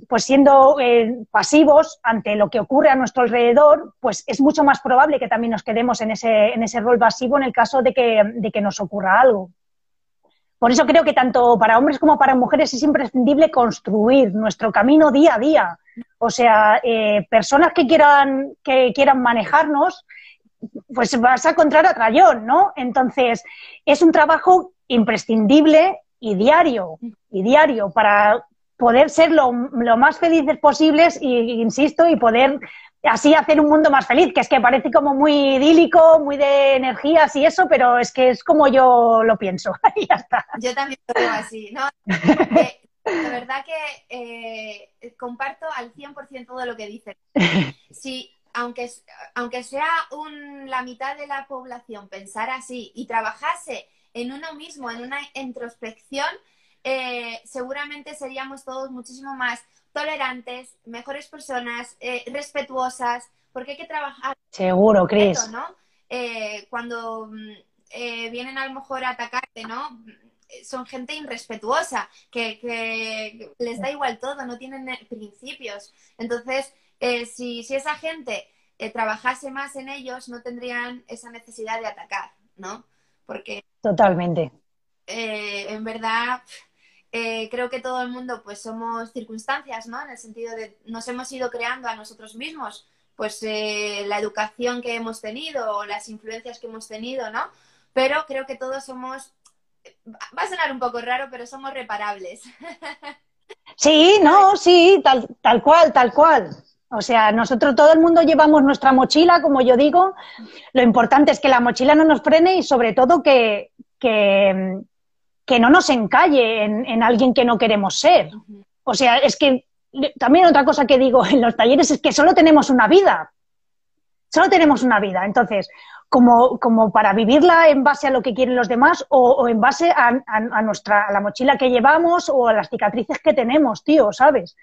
pues siendo eh, pasivos ante lo que ocurre a nuestro alrededor, pues es mucho más probable que también nos quedemos en ese, en ese rol pasivo en el caso de que, de que nos ocurra algo. Por eso creo que tanto para hombres como para mujeres es imprescindible construir nuestro camino día a día. O sea, eh, personas que quieran, que quieran manejarnos, pues vas a encontrar a trayón, ¿no? Entonces, es un trabajo imprescindible y diario, y diario, para poder ser lo, lo más felices posibles y, insisto, y poder así hacer un mundo más feliz, que es que parece como muy idílico, muy de energías y eso, pero es que es como yo lo pienso. y ya está. Yo también lo veo así, ¿no? Eh, de verdad que eh, comparto al 100% todo lo que dices. Si, aunque, aunque sea un, la mitad de la población pensar así y trabajase en uno mismo, en una introspección, eh, seguramente seríamos todos muchísimo más tolerantes, mejores personas, eh, respetuosas, porque hay que trabajar. Seguro, Cris. ¿no? Eh, cuando eh, vienen a lo mejor a atacarte, ¿no? Son gente irrespetuosa, que, que les da igual todo, no tienen principios. Entonces, si, si, esa gente trabajase más en ellos, no tendrían esa necesidad de atacar, ¿no? Porque. Totalmente. Eh, en verdad eh, creo que todo el mundo pues somos circunstancias, ¿no? En el sentido de nos hemos ido creando a nosotros mismos, pues eh, la educación que hemos tenido o las influencias que hemos tenido, ¿no? Pero creo que todos somos, va a sonar un poco raro, pero somos reparables. Sí, no, sí, tal, tal cual, tal cual. O sea, nosotros, todo el mundo llevamos nuestra mochila, como yo digo. Lo importante es que la mochila no nos frene y sobre todo que, que, que no nos encalle en, en, alguien que no queremos ser. O sea, es que también otra cosa que digo en los talleres es que solo tenemos una vida. Solo tenemos una vida. Entonces, como, como para vivirla en base a lo que quieren los demás o, o en base a, a, a, nuestra, a la mochila que llevamos o a las cicatrices que tenemos, tío, ¿sabes?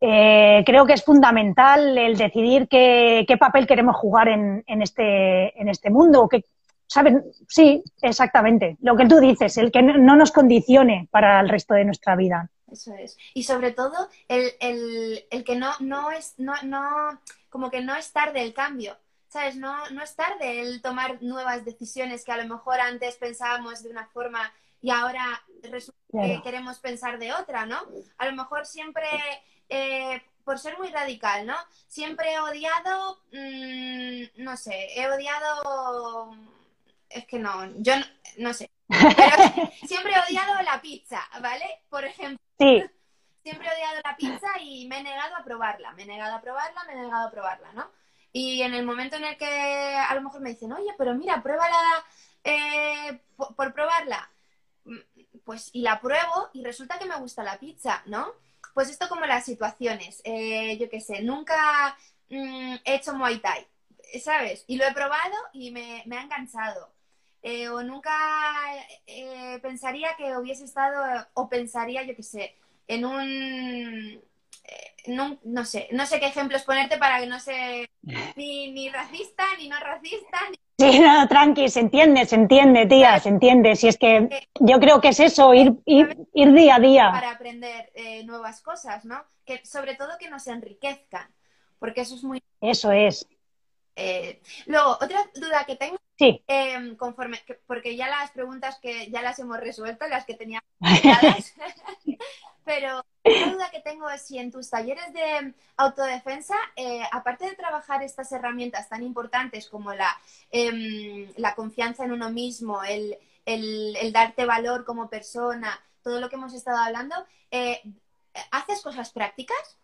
Eh, creo que es fundamental el decidir qué, qué papel queremos jugar en, en, este, en este mundo, qué, ¿Saben? Sí, exactamente. Lo que tú dices, el que no nos condicione para el resto de nuestra vida. Eso es. Y sobre todo, el, el, el que no, no es, no, no, como que no es tarde el cambio. ¿Sabes? No, no es tarde el tomar nuevas decisiones que a lo mejor antes pensábamos de una forma y ahora resulta claro. que queremos pensar de otra, ¿no? A lo mejor siempre, eh, por ser muy radical, ¿no? Siempre he odiado, mmm, no sé, he odiado es que no, yo no, no sé. Pero siempre he odiado la pizza, ¿vale? Por ejemplo. Sí. Siempre he odiado la pizza y me he negado a probarla. Me he negado a probarla, me he negado a probarla, ¿no? Y en el momento en el que a lo mejor me dicen, oye, pero mira, pruébala eh, por, por, probarla. Pues, y la pruebo y resulta que me gusta la pizza, ¿no? Pues esto como las situaciones. Eh, yo qué sé, nunca mmm, he hecho Muay Thai, ¿sabes? Y lo he probado y me, me ha enganchado eh, o nunca eh, pensaría que hubiese estado, o pensaría, yo qué sé, en un, eh, no, no, sé, no sé qué ejemplos ponerte para que no sea ni, ni racista, ni no racista. Ni... Sí, no, tranqui, se entiende, se entiende, tía, se entiende. Si es que yo creo que es eso, ir, ir, ir día a día. Para aprender eh, nuevas cosas, ¿no? Que sobre todo que nos enriquezcan, porque eso es muy... Eso es. Eh, luego, otra duda que tengo, sí. eh, conforme, porque ya las preguntas que ya las hemos resuelto, las que teníamos, pero una duda que tengo es si en tus talleres de autodefensa, eh, aparte de trabajar estas herramientas tan importantes como la, em, la confianza en uno mismo, el, el, el, darte valor como persona, todo lo que hemos estado hablando, eh, ¿haces cosas prácticas?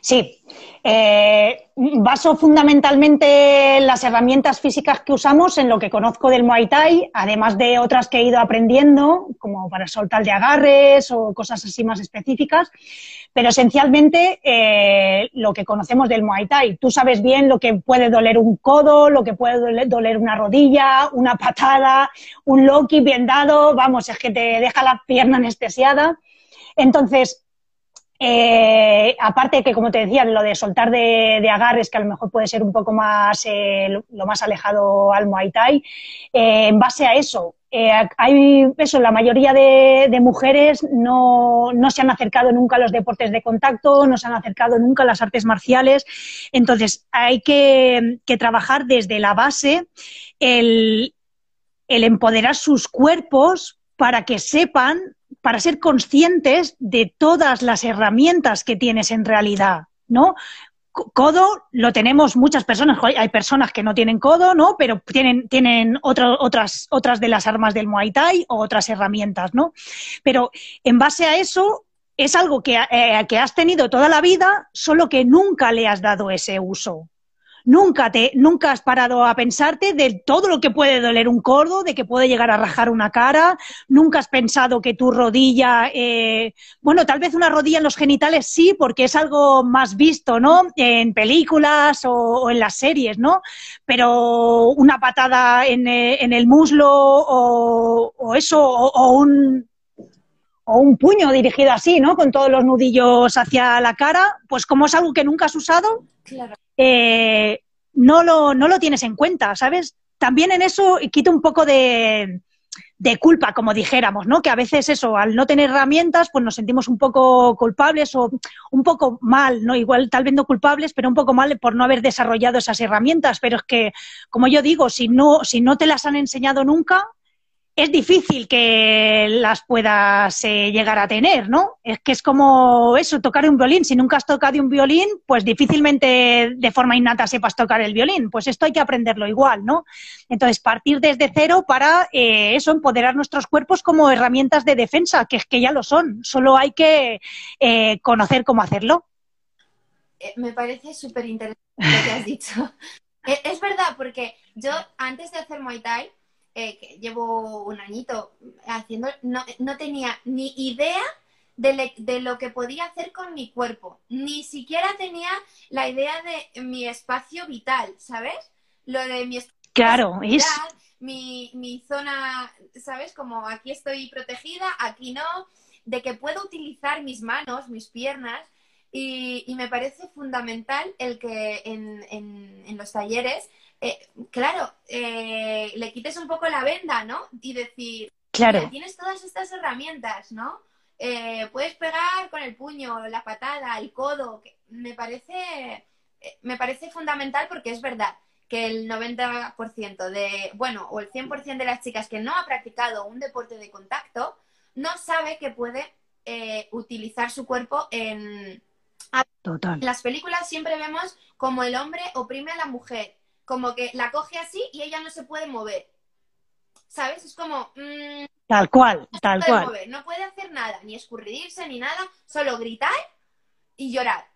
Sí, eh, baso fundamentalmente las herramientas físicas que usamos en lo que conozco del Muay Thai, además de otras que he ido aprendiendo, como para soltar de agarres o cosas así más específicas, pero esencialmente eh, lo que conocemos del Muay Thai. Tú sabes bien lo que puede doler un codo, lo que puede doler una rodilla, una patada, un loki bien dado, vamos, es que te deja la pierna anestesiada. Entonces, eh, aparte que, como te decía, lo de soltar de, agarres, que a lo mejor puede ser un poco más eh, lo, más alejado al Muay Thai, eh, en base a eso, hay eso, la mayoría de, mujeres no, se han acercado nunca a los deportes de contacto, no se han acercado nunca a las artes marciales. Entonces, hay que, trabajar desde la base el empoderar sus cuerpos para que sepan para ser conscientes de todas las herramientas que tienes en realidad, ¿no? Codo lo tenemos muchas personas, hay personas que no tienen codo, ¿no? Pero tienen, tienen otras, otras de las armas del Muay Thai o otras herramientas, ¿no? Pero en base a eso es algo que, eh, que has tenido toda la vida, solo que nunca le has dado ese uso nunca te, nunca has parado a pensarte de todo lo que puede doler un codo, de que puede llegar a rajar una cara, nunca has pensado que tu rodilla, eh, bueno, tal vez una rodilla en los genitales sí, porque es algo más visto, ¿no? En películas o, en las series, ¿no? Pero una patada en, eh, el muslo o, eso, o, un o un puño dirigido así, ¿no? Con todos los nudillos hacia la cara, pues como es algo que nunca has usado, claro. Eh, no, lo, no lo tienes en cuenta, ¿sabes? También en eso quita un poco de, de culpa, como dijéramos, ¿no? Que a veces eso, al no tener herramientas, pues nos sentimos un poco culpables o un poco mal, ¿no? Igual tal vez no culpables, pero un poco mal por no haber desarrollado esas herramientas. Pero es que, como yo digo, si no, si no te las han enseñado nunca, es difícil que las puedas eh, llegar a tener, ¿no? Es que es como eso, tocar un violín. Si nunca has tocado un violín, pues difícilmente de forma innata sepas tocar el violín. Pues esto hay que aprenderlo igual, ¿no? Entonces, partir desde cero para eh, eso, empoderar nuestros cuerpos como herramientas de defensa, que es que ya lo son. Solo hay que eh, conocer cómo hacerlo. Me parece súper interesante lo que has dicho. es verdad, porque yo antes de hacer Muay Thai, eh, que llevo un añito haciendo, no, no tenía ni idea de, lo que podía hacer con mi cuerpo. Ni siquiera tenía la idea de mi espacio vital, ¿sabes? Lo de mi espacio claro, es... mi, mi zona, ¿sabes? Como aquí estoy protegida, aquí no, de que puedo utilizar mis manos, mis piernas. Y, y me parece fundamental el que en, en, en los talleres eh, claro, eh, le quites un poco la venda, ¿no? Y decir, claro. tienes todas estas herramientas, ¿no? Eh, puedes pegar con el puño, la patada, el codo. me parece, me parece fundamental porque es verdad que el 90% de, bueno, o el 100% de las chicas que no ha practicado un deporte de contacto no sabe que puede utilizar su cuerpo en... Total. En las películas siempre vemos como el hombre oprime a la mujer como que la coge así y ella no se puede mover. ¿Sabes? Es como... Mm, tal cual, tal cual. No puede hacer nada, ni escurrirse, ni nada, solo gritar y llorar.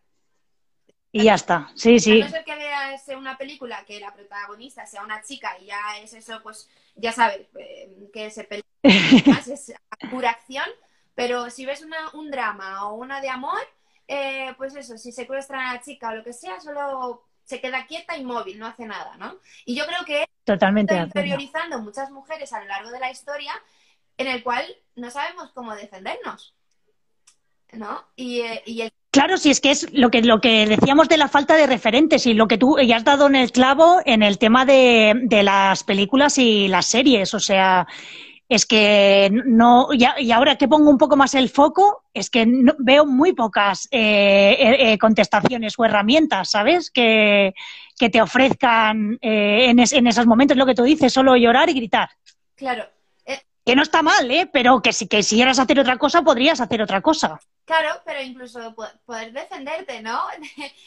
Y ya está, sí, sí. A no ser que veas una película que la protagonista sea una chica y ya es eso, pues ya sabes eh, que se pelea es pura acción, pero si ves una, un drama o una de amor, eh, pues eso, si secuestran a la chica o lo que sea, solo se queda quieta, inmóvil, no hace nada, ¿no? Y yo creo que Totalmente está interiorizando muchas mujeres a lo largo de la historia en el cual no sabemos cómo defendernos, ¿no? Y, eh, Claro, si es que es lo que, lo que decíamos de la falta de referentes y lo que tú ya has dado en el clavo en el tema de, de las películas y las series. O sea, es que no, y ahora que pongo un poco más el foco, es que veo muy pocas eh, eh, eh, contestaciones o herramientas, ¿sabes? Que, que te ofrezcan en, en, esos momentos lo que tú dices, solo llorar y gritar. Claro. Que no está mal, ¿eh? Pero que si quisieras hacer otra cosa, podrías hacer otra cosa. Claro, pero incluso poder defenderte, ¿no? o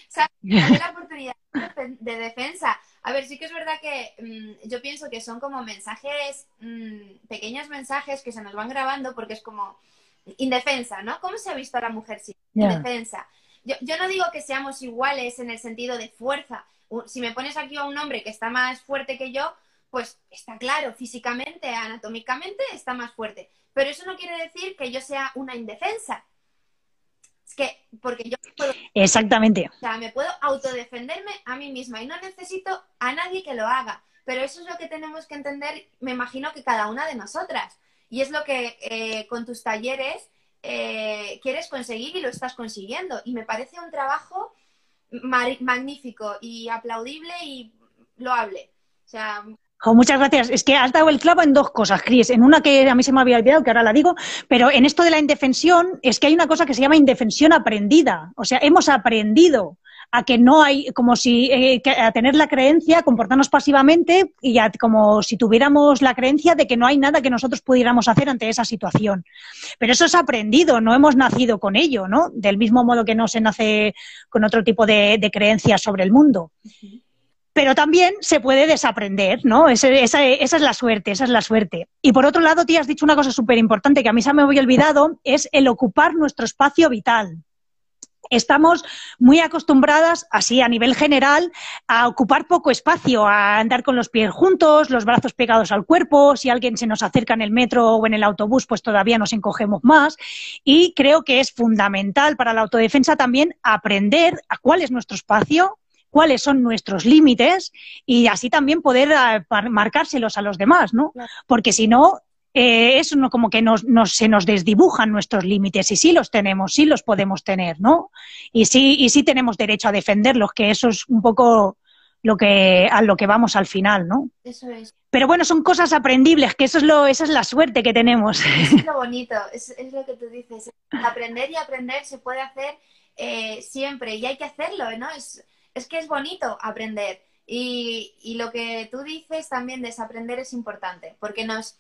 sea, la oportunidad de defensa. A ver, sí que es verdad que mm, yo pienso que son como mensajes, mm, pequeños mensajes que se nos van grabando porque es como indefensa, ¿no? ¿Cómo se ha visto a la mujer sin indefensa? yo, yo no digo que seamos iguales en el sentido de fuerza. Si me pones aquí a un hombre que está más fuerte que yo, pues está claro, físicamente, anatómicamente está más fuerte. Pero eso no quiere decir que yo sea una indefensa. Es que, porque yo puedo. Exactamente. O sea, me puedo autodefenderme a mí misma y no necesito a nadie que lo haga. Pero eso es lo que tenemos que entender, me imagino que cada una de nosotras. Y es lo que eh, con tus talleres eh, quieres conseguir y lo estás consiguiendo. Y me parece un trabajo magnífico y aplaudible y loable. O sea, muchas gracias. Es que has dado el clavo en dos cosas, Cris. En una que a mí se me había olvidado, que ahora la digo, pero en esto de la indefensión es que hay una cosa que se llama indefensión aprendida. O sea, hemos aprendido a que no hay, como si, eh, a tener la creencia, comportarnos pasivamente y como si tuviéramos la creencia de que no hay nada que nosotros pudiéramos hacer ante esa situación. Pero eso es aprendido, no hemos nacido con ello, ¿no? Del mismo modo que no se nace con otro tipo de, creencias sobre el mundo pero también se puede desaprender, ¿no? esa, es la suerte, esa es la suerte. Y por otro lado, tía, has dicho una cosa súper importante que a mí se me había olvidado, es el ocupar nuestro espacio vital. Estamos muy acostumbradas, así a nivel general, a ocupar poco espacio, a andar con los pies juntos, los brazos pegados al cuerpo. Si alguien se nos acerca en el metro o en el autobús, pues todavía nos encogemos más. Y creo que es fundamental para la autodefensa también aprender a cuál es nuestro espacio, cuáles son nuestros límites y así también poder eh, marcárselos a los demás, ¿no? Porque si no, eh, eso no como que nos, se nos desdibujan nuestros límites y sí los tenemos, sí los podemos tener, ¿no? Y sí, y sí tenemos derecho a defenderlos, que eso es un poco lo que, a lo que vamos al final, ¿no? Eso es. Pero bueno, son cosas aprendibles, que eso es lo, esa es la suerte que tenemos. Es lo bonito, es, es lo que tú dices. Aprender y aprender se puede hacer eh, siempre y hay que hacerlo, ¿no? Es, es que es bonito aprender. Y, y, lo que tú dices también, desaprender es importante, porque nos...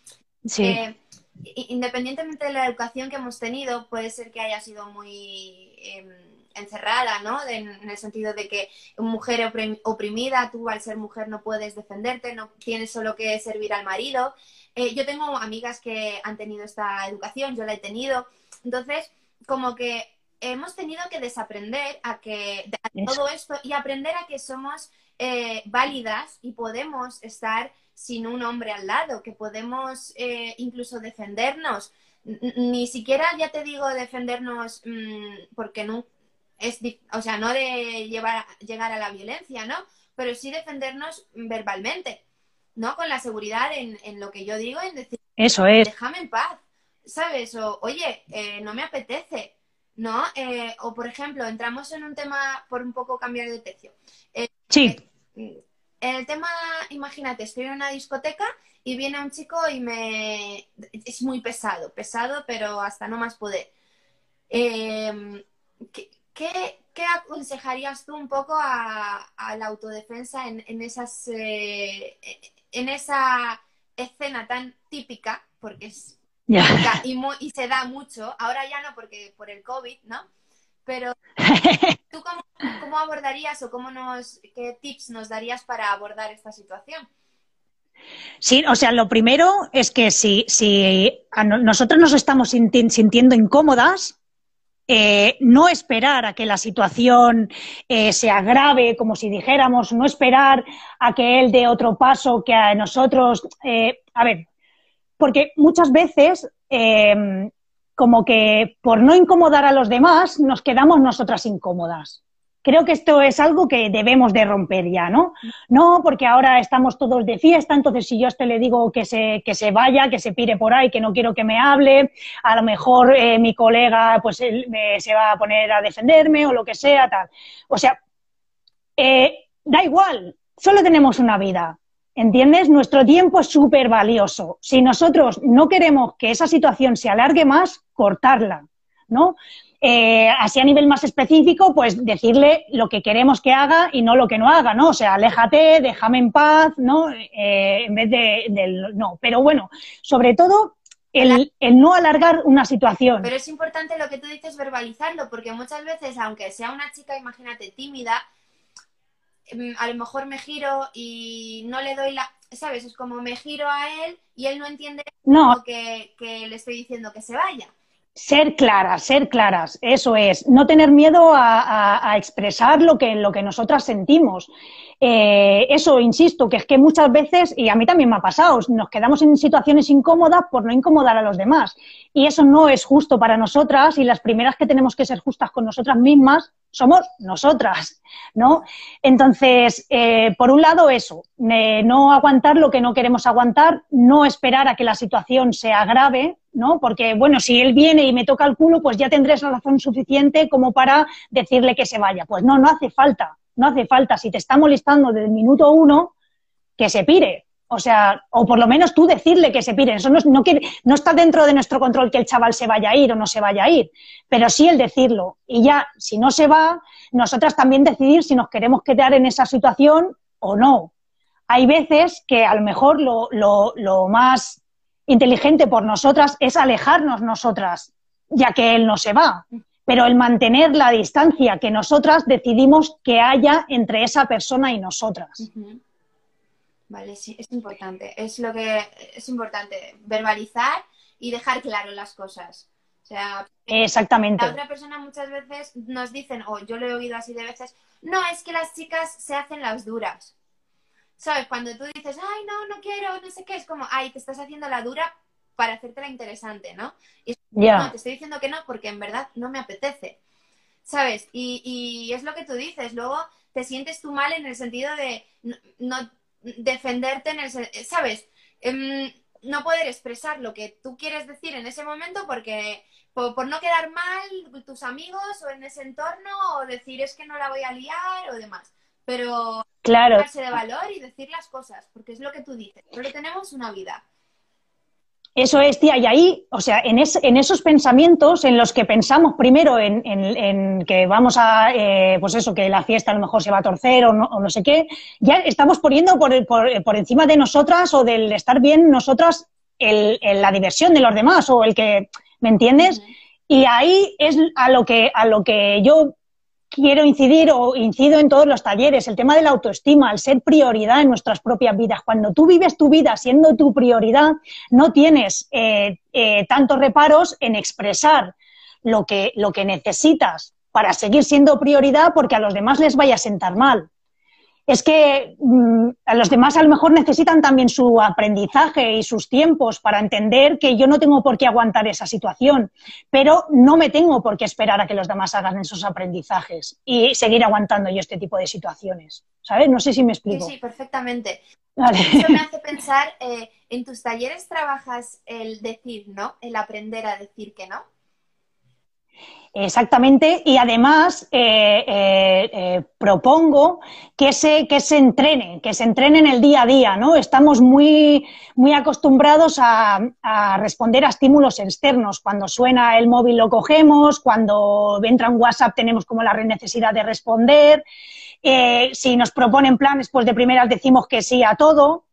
Eh, independientemente de la educación que hemos tenido, puede ser que haya sido muy em, encerrada, ¿no? en el sentido de que mujer oprimida, tú al ser mujer no puedes defenderte, no tienes solo que servir al marido. Eh, yo tengo amigas que han tenido esta educación, yo la he tenido. Entonces, como que hemos tenido que desaprender a que todo esto y aprender a que somos eh, válidas y podemos estar sin un hombre al lado, que podemos eh, incluso defendernos. Ni siquiera, ya te digo, defendernos mm, porque no es, o sea, no de llevar, llegar a la violencia, ¿no? Pero sí defendernos verbalmente, ¿no? Con la seguridad en, en lo que yo digo, en decir, eso es. Déjame en paz, ¿sabes? O, oye, eh, no me apetece, ¿no? Eh, o, por ejemplo, entramos en un tema, por un poco cambiar de tercio. Eh, sí. Eh, el tema, imagínate, estoy en una discoteca y viene un chico y me... Es muy pesado, pesado, pero hasta no más poder. Em, ¿qué, aconsejarías tú un poco a, la autodefensa en, en esas... en esa escena tan típica, porque es y, se da mucho, ahora ya no porque por el COVID, ¿no? Pero ¿tú cómo, abordarías o cómo nos, qué tips nos darías para abordar esta situación? Sí, o sea, lo primero es que si, si nosotros nos estamos sintiendo incómodas, eh, no esperar a que la situación eh, se agrave, como si dijéramos, no esperar a que él dé otro paso, que a nosotros. Eh, a ver, porque muchas veces, em, como que por no incomodar a los demás, nos quedamos nosotras incómodas. Creo que esto es algo que debemos de romper ya, ¿no? No, porque ahora estamos todos de fiesta, entonces si yo a este le digo que se, que se vaya, que se pire por ahí, que no quiero que me hable, a lo mejor eh, mi colega pues se va a poner a defenderme o lo que sea, tal. O sea, eh, da igual, solo tenemos una vida. ¿Entiendes? Nuestro tiempo es súper valioso. Si nosotros no queremos que esa situación se alargue más, cortarla, ¿no? Eh, así a nivel más específico, pues decirle lo que queremos que haga y no lo que no haga, ¿no? O sea, aléjate, déjame en paz, ¿no? Eh, en vez de, del no. Pero bueno, sobre todo el, el, no alargar una situación. Pero es importante lo que tú dices, verbalizarlo, porque muchas veces, aunque sea una chica, imagínate, tímida, a lo mejor me giro y no le doy la, ¿sabes? Es como me giro a él y él no entiende no. que, que le estoy diciendo que se vaya. Ser claras, ser claras, eso es. No tener miedo a, expresar lo que, lo que nosotras sentimos. Eh, eso, insisto, que es que muchas veces, y a mí también me ha pasado, nos quedamos en situaciones incómodas por no incomodar a los demás. Y eso no es justo para nosotras y las primeras que tenemos que ser justas con nosotras mismas somos nosotras, ¿no? Entonces, eh, por un lado, eso, no aguantar lo que no queremos aguantar, no esperar a que la situación se agrave, ¿no? Porque, bueno, si él viene y me toca el culo, pues ya tendré esa razón suficiente como para decirle que se vaya. Pues no, no hace falta, no hace falta. Si te está molestando desde el minuto uno, que se pire. O sea, o por lo menos tú decirle que se pire. Eso no, quiere, no está dentro de nuestro control que el chaval se vaya a ir o no se vaya a ir, pero sí el decirlo. Y ya, si no se va, nosotras también decidir si nos queremos quedar en esa situación o no. Hay veces que a lo mejor lo más inteligente por nosotras es alejarnos nosotras, ya que él no se va. Pero el mantener la distancia que nosotras decidimos que haya entre esa persona y nosotras. Vale, sí, es importante. Es lo que es importante, verbalizar y dejar claro las cosas. O sea, exactamente. La otra persona muchas veces nos dicen, o yo lo he oído así de veces, no, es que las chicas se hacen las duras. ¿Sabes? Cuando tú dices, ay, no, no quiero, no sé qué, es como, ay, te estás haciendo la dura para hacértela interesante, ¿no? Y no, te estoy diciendo que no porque en verdad no me apetece. ¿Sabes? Y, y es lo que tú dices, luego te sientes tú mal en el sentido de no, defenderte en el ¿sabes? Em, no poder expresar lo que tú quieres decir en ese momento porque por, no quedar mal tus amigos o en ese entorno o decir es que no la voy a liar o demás. Pero claro. darse de valor y decir las cosas, porque es lo que tú dices. Solo tenemos una vida. Eso es, tía, y ahí, o sea, en, en, esos pensamientos en los que pensamos primero en, que vamos a, eh, pues eso, que la fiesta a lo mejor se va a torcer o no, sé qué, ya estamos poniendo por, por, por, encima de nosotras o del estar bien nosotras el, la diversión de los demás o el que, ¿me entiendes? Y ahí es a lo que, a lo que yo quiero incidir o incido en todos los talleres, el tema de la autoestima, el ser prioridad en nuestras propias vidas. Cuando tú vives tu vida siendo tu prioridad, no tienes eh, eh, tantos reparos en expresar lo que, lo que necesitas para seguir siendo prioridad porque a los demás les vaya a sentar mal es que mm, a los demás a lo mejor necesitan también su aprendizaje y sus tiempos para entender que yo no tengo por qué aguantar esa situación, pero no me tengo por qué esperar a que los demás hagan esos aprendizajes y seguir aguantando yo este tipo de situaciones. ¿Sabes? No sé si me explico. Sí, sí, perfectamente. Eso me hace pensar, eh, en tus talleres trabajas el decir no, el aprender a decir que no. Exactamente, y además eh, eh, eh, propongo que se, que se entrene, que se entrene en el día a día, ¿no? Estamos muy, muy acostumbrados a, responder a estímulos externos. Cuando suena el móvil lo cogemos, cuando entra un WhatsApp tenemos como la necesidad de responder. si nos proponen planes, pues de primeras decimos que sí a todo.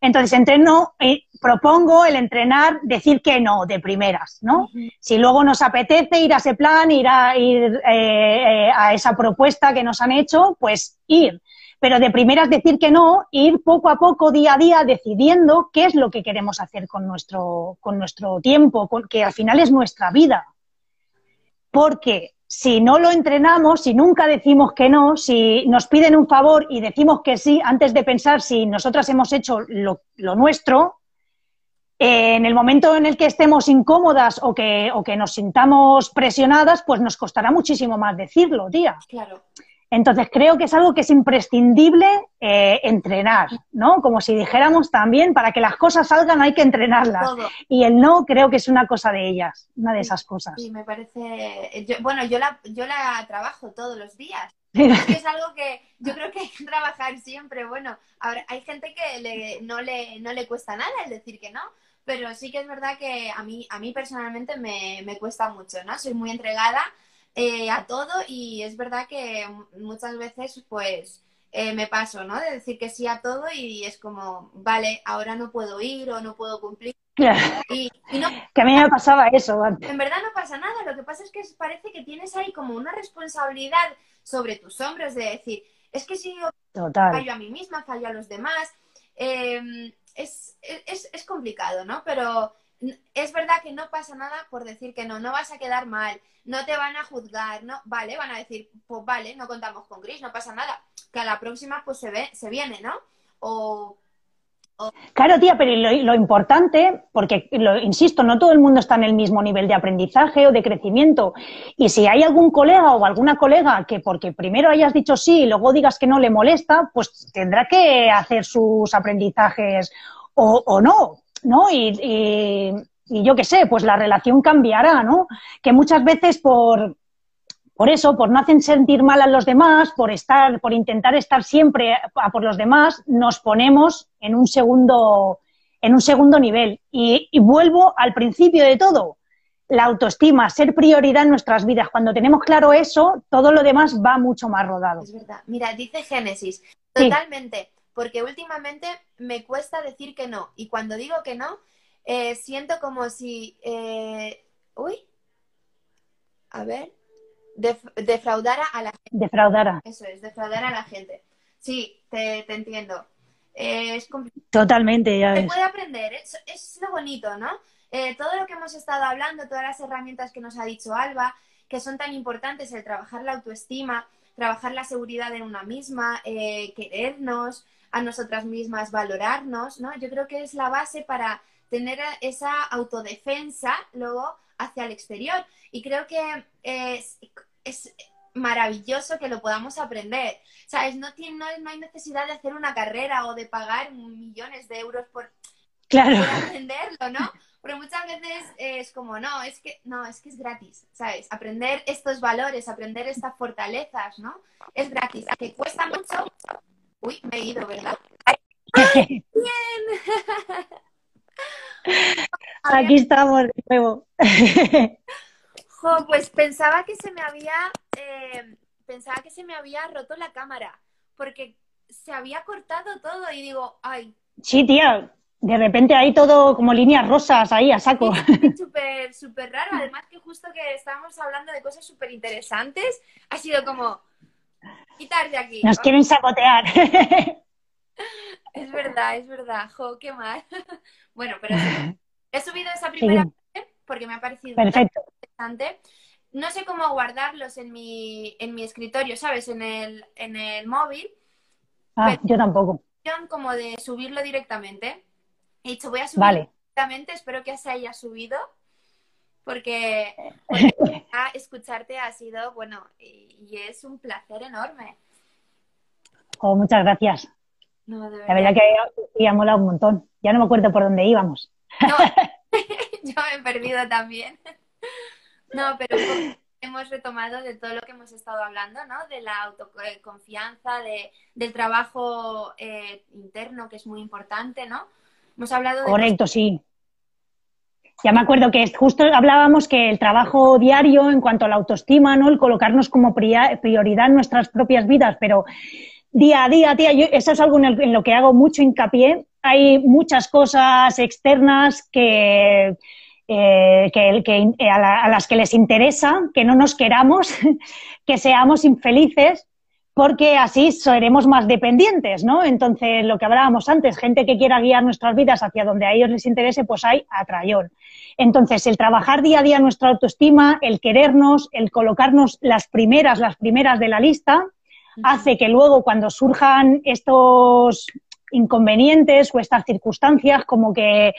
Entonces, entreno, propongo el entrenar, decir que no de primeras, ¿no? Si luego nos apetece ir a ese plan, ir a, ir, eh, eh, a esa propuesta que nos han hecho, pues ir. Pero de primeras decir que no, ir poco a poco, día a día, decidiendo qué es lo que queremos hacer con nuestro, con nuestro tiempo, que al final es nuestra vida. Porque si no lo entrenamos, si nunca decimos que no, si nos piden un favor y decimos que sí antes de pensar si nosotras hemos hecho lo, nuestro, eh, en el momento en el que estemos incómodas o que, o que nos sintamos presionadas, pues nos costará muchísimo más decirlo, tía. Claro. Entonces creo que es algo que es imprescindible eh, entrenar, ¿no? Como si dijéramos también, para que las cosas salgan hay que entrenarlas. Y el no creo que es una cosa de ellas, una de esas cosas. Sí, me parece. bueno, yo la, yo la trabajo todos los días. Es, algo que yo creo que hay que trabajar siempre. Bueno, ahora hay gente que no, le, no le cuesta nada el decir que no, pero sí que es verdad que a mí, a mí personalmente me, me cuesta mucho, ¿no? Soy muy entregada eh, a todo y es verdad que muchas veces pues eh, me paso, ¿no? De decir que sí a todo y es como, vale, ahora no puedo ir o no puedo cumplir. Y, no, que a mí me pasaba eso En verdad no pasa nada, lo que pasa es que parece que tienes ahí como una responsabilidad sobre tus hombros de decir, es que si yo fallo a mí misma, fallo a los demás, em, es, es, es complicado, ¿no? Pero es verdad que no pasa nada por decir que no, no vas a quedar mal, no te van a juzgar, no, vale, van a decir, pues vale, no contamos con Gris, no pasa nada, que a la próxima pues se ve, se viene, ¿no? O Claro, tía, pero lo, importante, porque, lo, insisto, no todo el mundo está en el mismo nivel de aprendizaje o de crecimiento. Y si hay algún colega o alguna colega que porque primero hayas dicho sí y luego digas que no le molesta, pues tendrá que hacer sus aprendizajes o, no, ¿no? Y, y yo qué sé, pues la relación cambiará, ¿no? Que muchas veces por, por eso, por no hacer sentir mal a los demás, por estar, por intentar estar siempre a por los demás, nos ponemos en un segundo, en un segundo nivel. Y, vuelvo al principio de todo. La autoestima, ser prioridad en nuestras vidas. Cuando tenemos claro eso, todo lo demás va mucho más rodado. Es verdad. Mira, dice Génesis, totalmente, porque últimamente me cuesta decir que no. Y cuando digo que no, eh, siento como si... Eh, uy, a ver, defraudara a la gente. Defraudara. Eso es, defraudar a la gente. Sí, te, entiendo. es Totalmente, ya Se puede aprender, es, lo bonito, ¿no? Eh, todo lo que hemos estado hablando, todas las herramientas que nos ha dicho Alba, que son tan importantes, el trabajar la autoestima, trabajar la seguridad en una misma, eh, querernos a nosotras mismas, valorarnos, ¿no? Yo creo que es la base para tener esa autodefensa luego hacia el exterior. Y creo que es, maravilloso que lo podamos aprender. ¿Sabes? No, tiene, no, hay necesidad de hacer una carrera o de pagar millones de euros por, claro. aprenderlo, ¿no? Porque muchas veces es como, no, es que, no, es que es gratis, ¿sabes? Aprender estos valores, aprender estas fortalezas, ¿no? Es gratis. Que cuesta mucho. Uy, me he ido, ¿verdad? ¡Bien! Aquí estamos de nuevo. pues pensaba que se me había eh, pensaba que se me había roto la cámara porque se había cortado todo y digo, ay. Sí, tía, de repente hay todo como líneas rosas ahí a saco. Súper, súper raro. Además que justo que estábamos hablando de cosas súper interesantes, ha sido como quitar de aquí. Nos quieren sabotear. Es verdad, es verdad. Jo, qué mal. Bueno, pero he subido esa primera parte porque me ha parecido interesante. No sé cómo guardarlos en mi, en mi escritorio, ¿sabes? En el, en el móvil. Ah, yo tampoco. Como de subirlo directamente. He dicho, voy a subirlo directamente, espero que se haya subido. Porque, escucharte ha sido, bueno, y, es un placer enorme. Oh, muchas gracias. La verdad que ha molado un montón. Ya no me acuerdo por dónde íbamos. No, yo me he perdido también. No, pero hemos retomado de todo lo que hemos estado hablando, ¿no? De la autoconfianza, de, del trabajo eh, interno, que es muy importante, ¿no? Hemos hablado de... Correcto, sí. Ya me acuerdo que justo hablábamos que el trabajo diario en cuanto a la autoestima, ¿no? El colocarnos como prioridad en nuestras propias vidas, pero día a día, tía, eso es algo en, lo que hago mucho hincapié. Hay muchas cosas externas que, eh, que, a, las que les interesa que no nos queramos, que seamos infelices, porque así seremos más dependientes, ¿no? Entonces, lo que hablábamos antes, gente que quiera guiar nuestras vidas hacia donde a ellos les interese, pues hay atrayón. Entonces, el trabajar día a día nuestra autoestima, el querernos, el colocarnos las primeras, las primeras de la lista, hace que luego cuando surjan estos inconvenientes o estas circunstancias como que,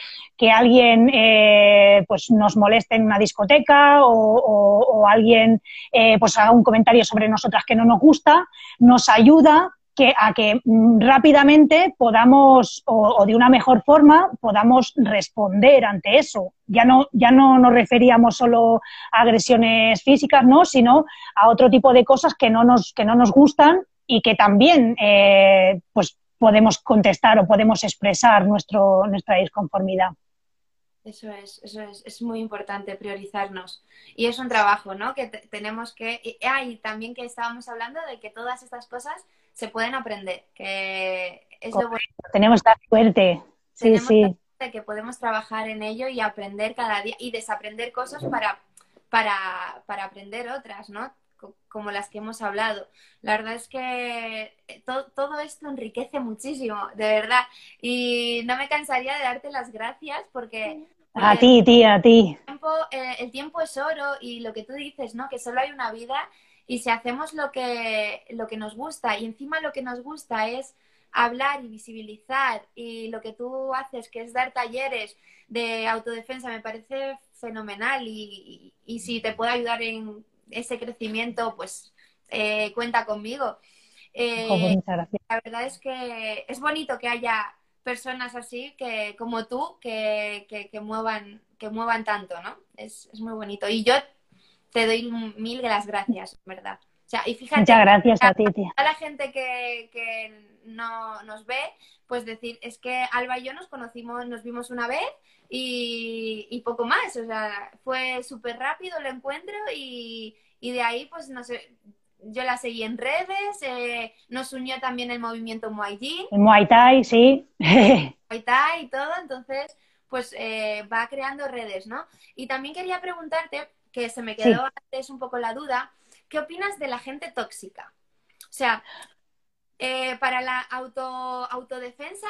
alguien eh, pues nos moleste en una discoteca o, alguien eh, pues haga un comentario sobre nosotras que no nos gusta, nos ayuda que, a que mm, rápidamente podamos, o, de una mejor forma, podamos responder ante eso. Ya no, ya no nos referíamos solo a agresiones físicas, ¿no? sino a otro tipo de cosas que no nos, que no nos gustan y que también eh, pues podemos contestar o podemos expresar nuestro, nuestra disconformidad. Eso es, eso es, es muy importante priorizarnos. Y es un trabajo, ¿no? Que tenemos que... Ah, y también que estábamos hablando de que todas estas cosas se pueden aprender, que es lo bueno. Tenemos la suerte, sí, sí. que podemos trabajar en ello y aprender cada día y desaprender cosas para, para, para aprender otras, ¿no? como las que hemos hablado. La verdad es que eh, todo esto enriquece muchísimo, de verdad. Y no me cansaría de darte las gracias porque A ti, tía, a ti. El tiempo, eh, el tiempo es oro y lo que tú dices, ¿no? Que solo hay una vida y si hacemos lo que, lo que nos gusta y encima lo que nos gusta es hablar y visibilizar y lo que tú haces, que es dar talleres de autodefensa, me parece fenomenal y, si te puedo ayudar en ese crecimiento, pues eh, cuenta conmigo. Eh, la verdad es que es bonito que haya personas así que como tú que, que, muevan que muevan tanto, ¿no? Es, es, muy bonito. Y yo te doy mil de las gracias, ¿verdad? O sea, y fíjate, Muchas gracias a, ti, tía. A la gente que, que no nos ve, pues decir, es que Alba y yo nos conocimos, nos vimos una vez y, y poco más. O sea, fue súper rápido el encuentro y, y de ahí, pues no sé, yo la seguí en redes, eh, nos unió también el movimiento Muay Thai. Muay Thai, sí. Muay Thai y todo, entonces, pues eh, va creando redes, ¿no? Y también quería preguntarte, que se me quedó antes un poco la duda, ¿qué opinas de la gente tóxica? O sea, eh, para la auto, autodefensa,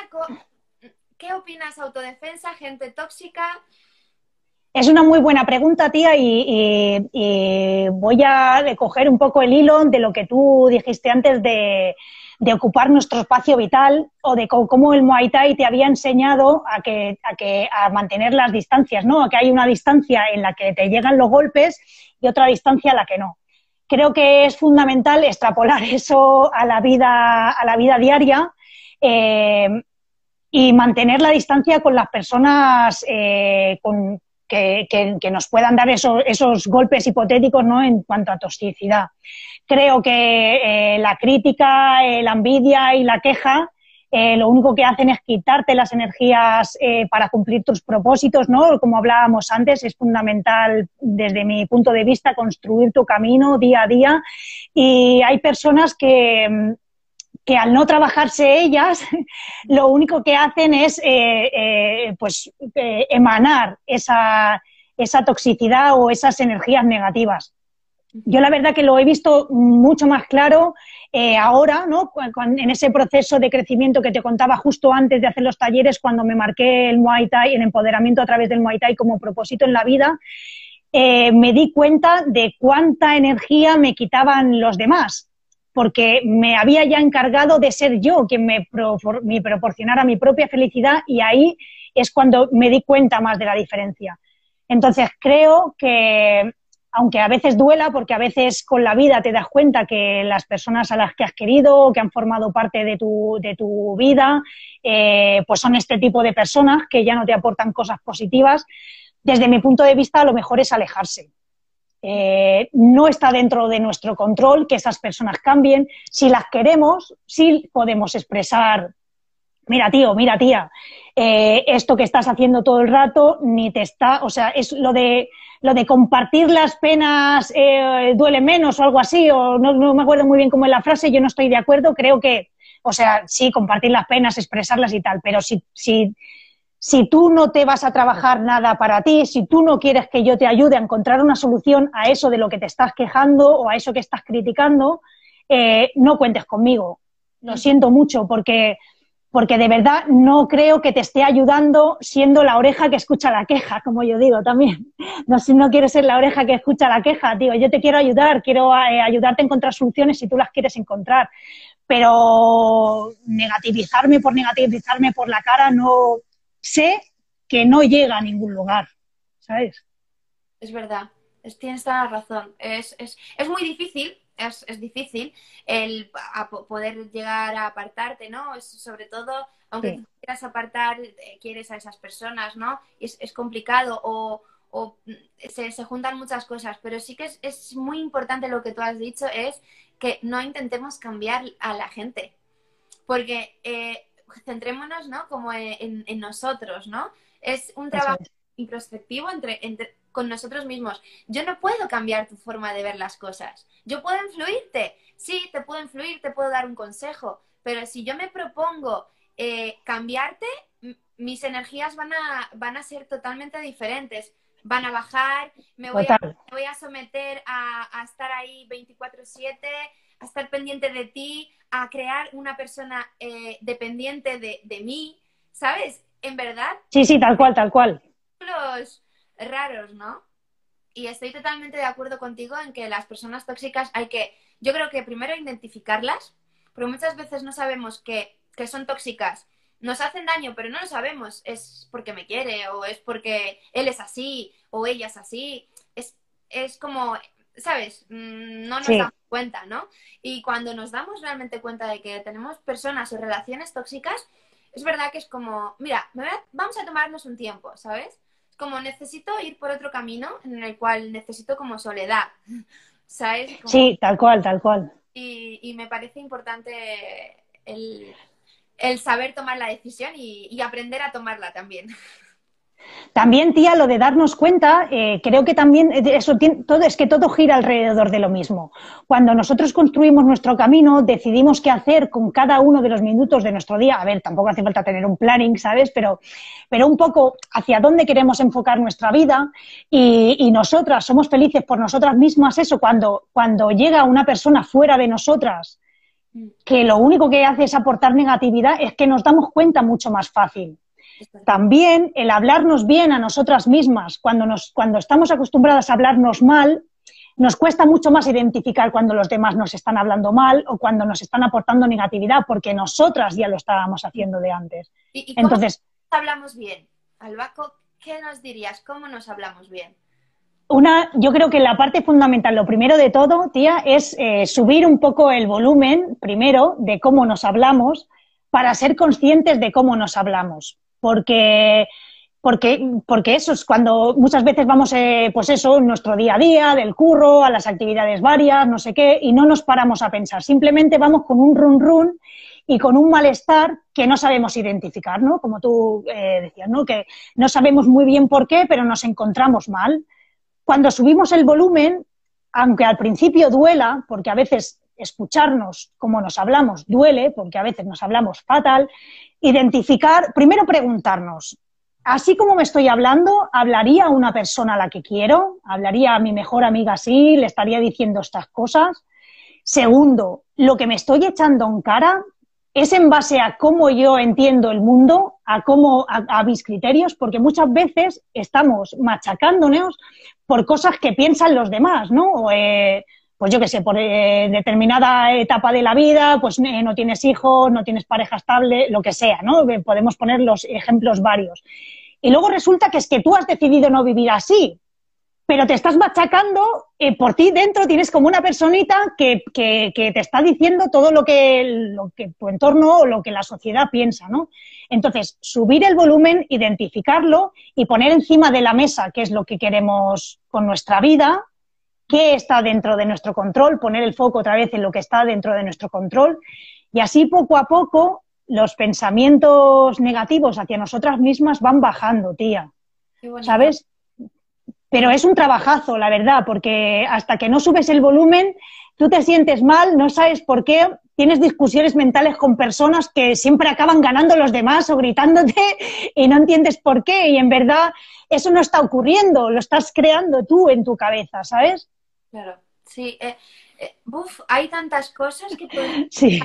¿qué opinas autodefensa, gente tóxica? Es una muy buena pregunta, tía, y, voy a recoger un poco el hilo de lo que tú dijiste antes de, ocupar nuestro espacio vital o de cómo el Muay Thai te había enseñado a que, a a mantener las distancias, ¿no? A que hay una distancia en la que te llegan los golpes y otra distancia en la que no. Creo que es fundamental extrapolar eso a la vida, a la vida diaria. Eh, y mantener la distancia con las personas eh, con, que, nos puedan dar esos, golpes hipotéticos ¿no? en cuanto a toxicidad. Creo que eh, la crítica, eh, la envidia y la queja eh, lo único que hacen es quitarte las energías para cumplir tus propósitos, ¿no? Como hablábamos antes, es fundamental desde mi punto de vista construir tu camino día a día y hay personas que, que al no trabajarse ellas, lo único que hacen es eh, eh, pues, eh, emanar esa, esa toxicidad o esas energías negativas. Yo la verdad que lo he visto mucho más claro ahora, ¿no? en ese proceso de crecimiento que te contaba justo antes de hacer los talleres, cuando me marqué el Muay Thai, el empoderamiento a través del Muay Thai como propósito en la vida, me di cuenta de cuánta energía me quitaban los demás porque me había ya encargado de ser yo quien me, proporcionara mi propia felicidad y ahí es cuando me di cuenta más de la diferencia. Entonces creo que, aunque a veces duela, porque a veces con la vida te das cuenta que las personas a las que has querido, que han formado parte de tu, de tu vida, eh, pues son este tipo de personas que ya no te aportan cosas positivas, desde mi punto de vista lo mejor es alejarse eh, no está dentro de nuestro control que esas personas cambien. Si las queremos, sí podemos expresar, mira tío, mira tía, eh, esto que estás haciendo todo el rato ni te está, o sea, es lo de lo de compartir las penas eh, duele menos o algo así, o no, no, me acuerdo muy bien cómo es la frase, yo no estoy de acuerdo, creo que, o sea, sí, compartir las penas, expresarlas y tal, pero si, si si tú no te vas a trabajar nada para ti, si tú no quieres que yo te ayude a encontrar una solución a eso de lo que te estás quejando o a eso que estás criticando, eh, no cuentes conmigo. Lo siento mucho porque, porque de verdad no creo que te esté ayudando siendo la oreja que escucha la queja, como yo digo también. No, si no quieres ser la oreja que escucha la queja, digo, yo te quiero ayudar, quiero eh, ayudarte a encontrar soluciones si tú las quieres encontrar. Pero negativizarme por negativizarme por la cara no, sé que no llega a ningún lugar, ¿sabes? Es verdad, tienes toda la razón. Es, muy difícil, es, difícil el poder llegar a apartarte, ¿no? sobre todo, aunque quieras apartar, eh, quieres a esas personas, ¿no? Es, es complicado o, se, juntan muchas cosas, pero sí que es, muy importante lo que tú has dicho, es que no intentemos cambiar a la gente. Porque eh, centrémonos, ¿no? Como en, nosotros, ¿no? Es un trabajo introspectivo entre, con nosotros mismos. Yo no puedo cambiar tu forma de ver las cosas. Yo puedo influirte, sí, te puedo influir, te puedo dar un consejo, pero si yo me propongo eh, cambiarte, mis energías van a, van a ser totalmente diferentes. Van a bajar, me voy, a, me voy a, someter a, a estar ahí 24/7 a estar pendiente de ti, a crear una persona eh, dependiente de, mí, ¿sabes? En verdad. Sí, sí, tal cual, tal cual. círculos raros, ¿no? Y estoy totalmente de acuerdo contigo en que las personas tóxicas hay que, yo creo que primero identificarlas, porque muchas veces no sabemos que, que son tóxicas. Nos hacen daño, pero no lo sabemos. Es porque me quiere, o es porque él es así, o ella es así. Es, es como, ¿sabes? Mm, no nos damos cuenta, ¿no? Y cuando nos damos realmente cuenta de que tenemos personas o relaciones tóxicas, es verdad que es como, mira, vamos a tomarnos un tiempo, ¿sabes? como necesito ir por otro camino en el cual necesito como soledad, ¿sabes? Sí, tal cual, tal cual. Y, me parece importante el, saber tomar la decisión y aprender a tomarla también. También, tía, lo de darnos cuenta, eh, creo que también eh, eso todo, es que todo gira alrededor de lo mismo. Cuando nosotros construimos nuestro camino, decidimos qué hacer con cada uno de los minutos de nuestro día. A ver, tampoco hace falta tener un planning, ¿sabes? Pero, pero un poco hacia dónde queremos enfocar nuestra vida y, y nosotras somos felices por nosotras mismas. Eso, cuando, cuando llega una persona fuera de nosotras que lo único que hace es aportar negatividad, es que nos damos cuenta mucho más fácil. También el hablarnos bien a nosotras mismas, cuando, nos, cuando estamos acostumbradas a hablarnos mal, nos cuesta mucho más identificar cuando los demás nos están hablando mal o cuando nos están aportando negatividad, porque nosotras ya lo estábamos haciendo de antes. ¿Y, cómo Entonces, hablamos bien? Albaco, ¿qué nos dirías? ¿Cómo nos hablamos bien? Una, yo creo que la parte fundamental, lo primero de todo, tía, es eh, subir un poco el volumen, primero, de cómo nos hablamos, para ser conscientes de cómo nos hablamos porque, porque, porque eso es cuando muchas veces vamos, eh, pues eso, nuestro día a día, del curro, a las actividades varias, no sé qué, y no nos paramos a pensar. Simplemente vamos con un run run y con un malestar que no sabemos identificar, ¿no? Como tú eh, decías, ¿no? Que no sabemos muy bien por qué, pero nos encontramos mal. Cuando subimos el volumen, aunque al principio duela, porque a veces escucharnos como nos hablamos duele, porque a veces nos hablamos fatal, identificar, primero preguntarnos, así como me estoy hablando, ¿hablaría a una persona a la que quiero? ¿Hablaría a mi mejor amiga así? ¿Le estaría diciendo estas cosas? Segundo, lo que me estoy echando en cara es en base a cómo yo entiendo el mundo, a cómo, a, mis criterios, porque muchas veces estamos machacándonos por cosas que piensan los demás, ¿no? Eh, pues yo qué sé, por eh, determinada etapa de la vida, pues eh, no tienes hijos, no tienes pareja estable, lo que sea, ¿no? Eh, podemos poner los ejemplos varios. Y luego resulta que es que tú has decidido no vivir así, pero te estás machacando, por ti dentro tienes como una personita que, que, te está diciendo todo lo que, lo que tu entorno o lo que la sociedad piensa, ¿no? Entonces, subir el volumen, identificarlo y poner encima de la mesa qué es lo que queremos con nuestra vida, qué está dentro de nuestro control, poner el foco otra vez en lo que está dentro de nuestro control y así poco a poco los pensamientos negativos hacia nosotras mismas van bajando, tía. ¿Sabes? Pero es un trabajazo, la verdad, porque hasta que no subes el volumen, tú te sientes mal, no sabes por qué, tienes discusiones mentales con personas que siempre acaban ganando los demás o gritándote y no entiendes por qué. Y en verdad eso no está ocurriendo, lo estás creando tú en tu cabeza, ¿sabes? Claro, sí. Eh, eh hay tantas cosas que podemos sí.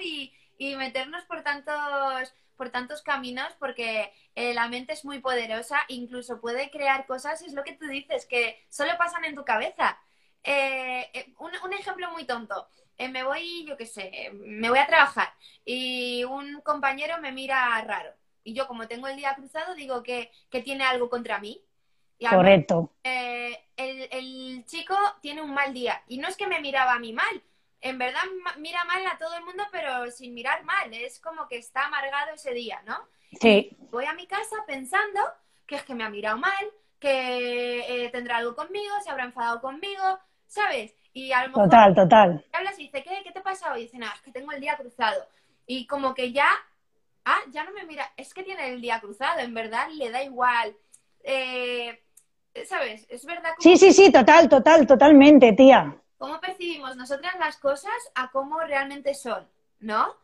y, y, meternos por tantos, por tantos caminos porque eh, la mente es muy poderosa, incluso puede crear cosas, es lo que tú dices, que solo pasan en tu cabeza. Eh, un, un, ejemplo muy tonto. me voy, yo qué sé, me voy a trabajar y un compañero me mira raro. Y yo, como tengo el día cruzado, digo que, que tiene algo contra mí. Correcto. Eh, el, chico tiene un mal día. Y no es que me miraba a mí mal. En verdad mira mal a todo el mundo, pero sin mirar mal. Es como que está amargado ese día, ¿no? Sí. voy a mi casa pensando que es que me ha mirado mal, que eh, tendrá algo conmigo, se habrá enfadado conmigo, ¿sabes? Y a lo mejor total, total. hablas y dice, ¿qué, ¿qué te pasa hoy? Y dice, nada, es que tengo el día cruzado. Y como que ya, ah, ya no me mira, es que tiene el día cruzado, en verdad le da igual. Eh, ¿sabes? Es verdad. Sí, sí, sí, total, total, totalmente, tía. ¿Cómo percibimos nosotras las cosas a cómo realmente son? ¿No?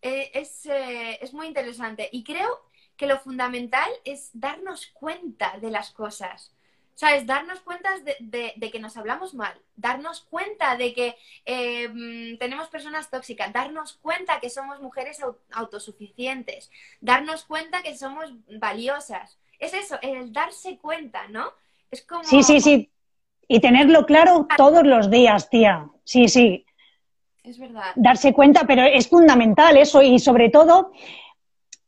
Eh, es, eh, es muy interesante. Y creo que lo fundamental es darnos cuenta de las cosas. ¿Sabes? Darnos cuenta de, que nos hablamos mal, darnos cuenta de que eh, mm, tenemos personas tóxicas, darnos cuenta que somos mujeres autosuficientes, darnos cuenta que somos valiosas, es eso, el darse cuenta, ¿no? Es como... Sí, sí, sí. Y tenerlo claro todos los días, tía. Sí, sí. Es verdad. Darse cuenta, pero es fundamental eso y sobre todo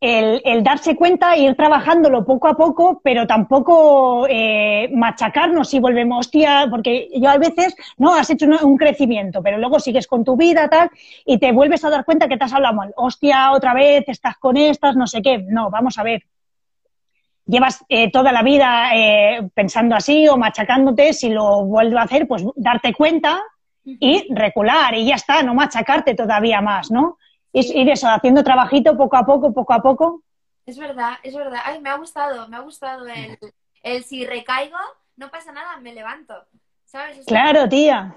el, darse cuenta, ir trabajándolo poco a poco, pero tampoco eh, machacarnos si volvemos, hostia, porque yo a veces, no, has hecho un, crecimiento, pero luego sigues con tu vida, tal, y te vuelves a dar cuenta que te has hablado mal, hostia, otra vez, estás con estas, no sé qué. No, vamos a ver. Llevas eh, toda la vida eh, pensando así o machacándote, si lo vuelvo a hacer, pues darte cuenta y recular y ya está, no machacarte todavía más, ¿no? ir eso, haciendo trabajito poco a poco, poco a poco. Es verdad, es verdad. Ay, me ha gustado, me ha gustado el, el si recaigo, no pasa nada, me levanto. ¿Sabes? claro, tía.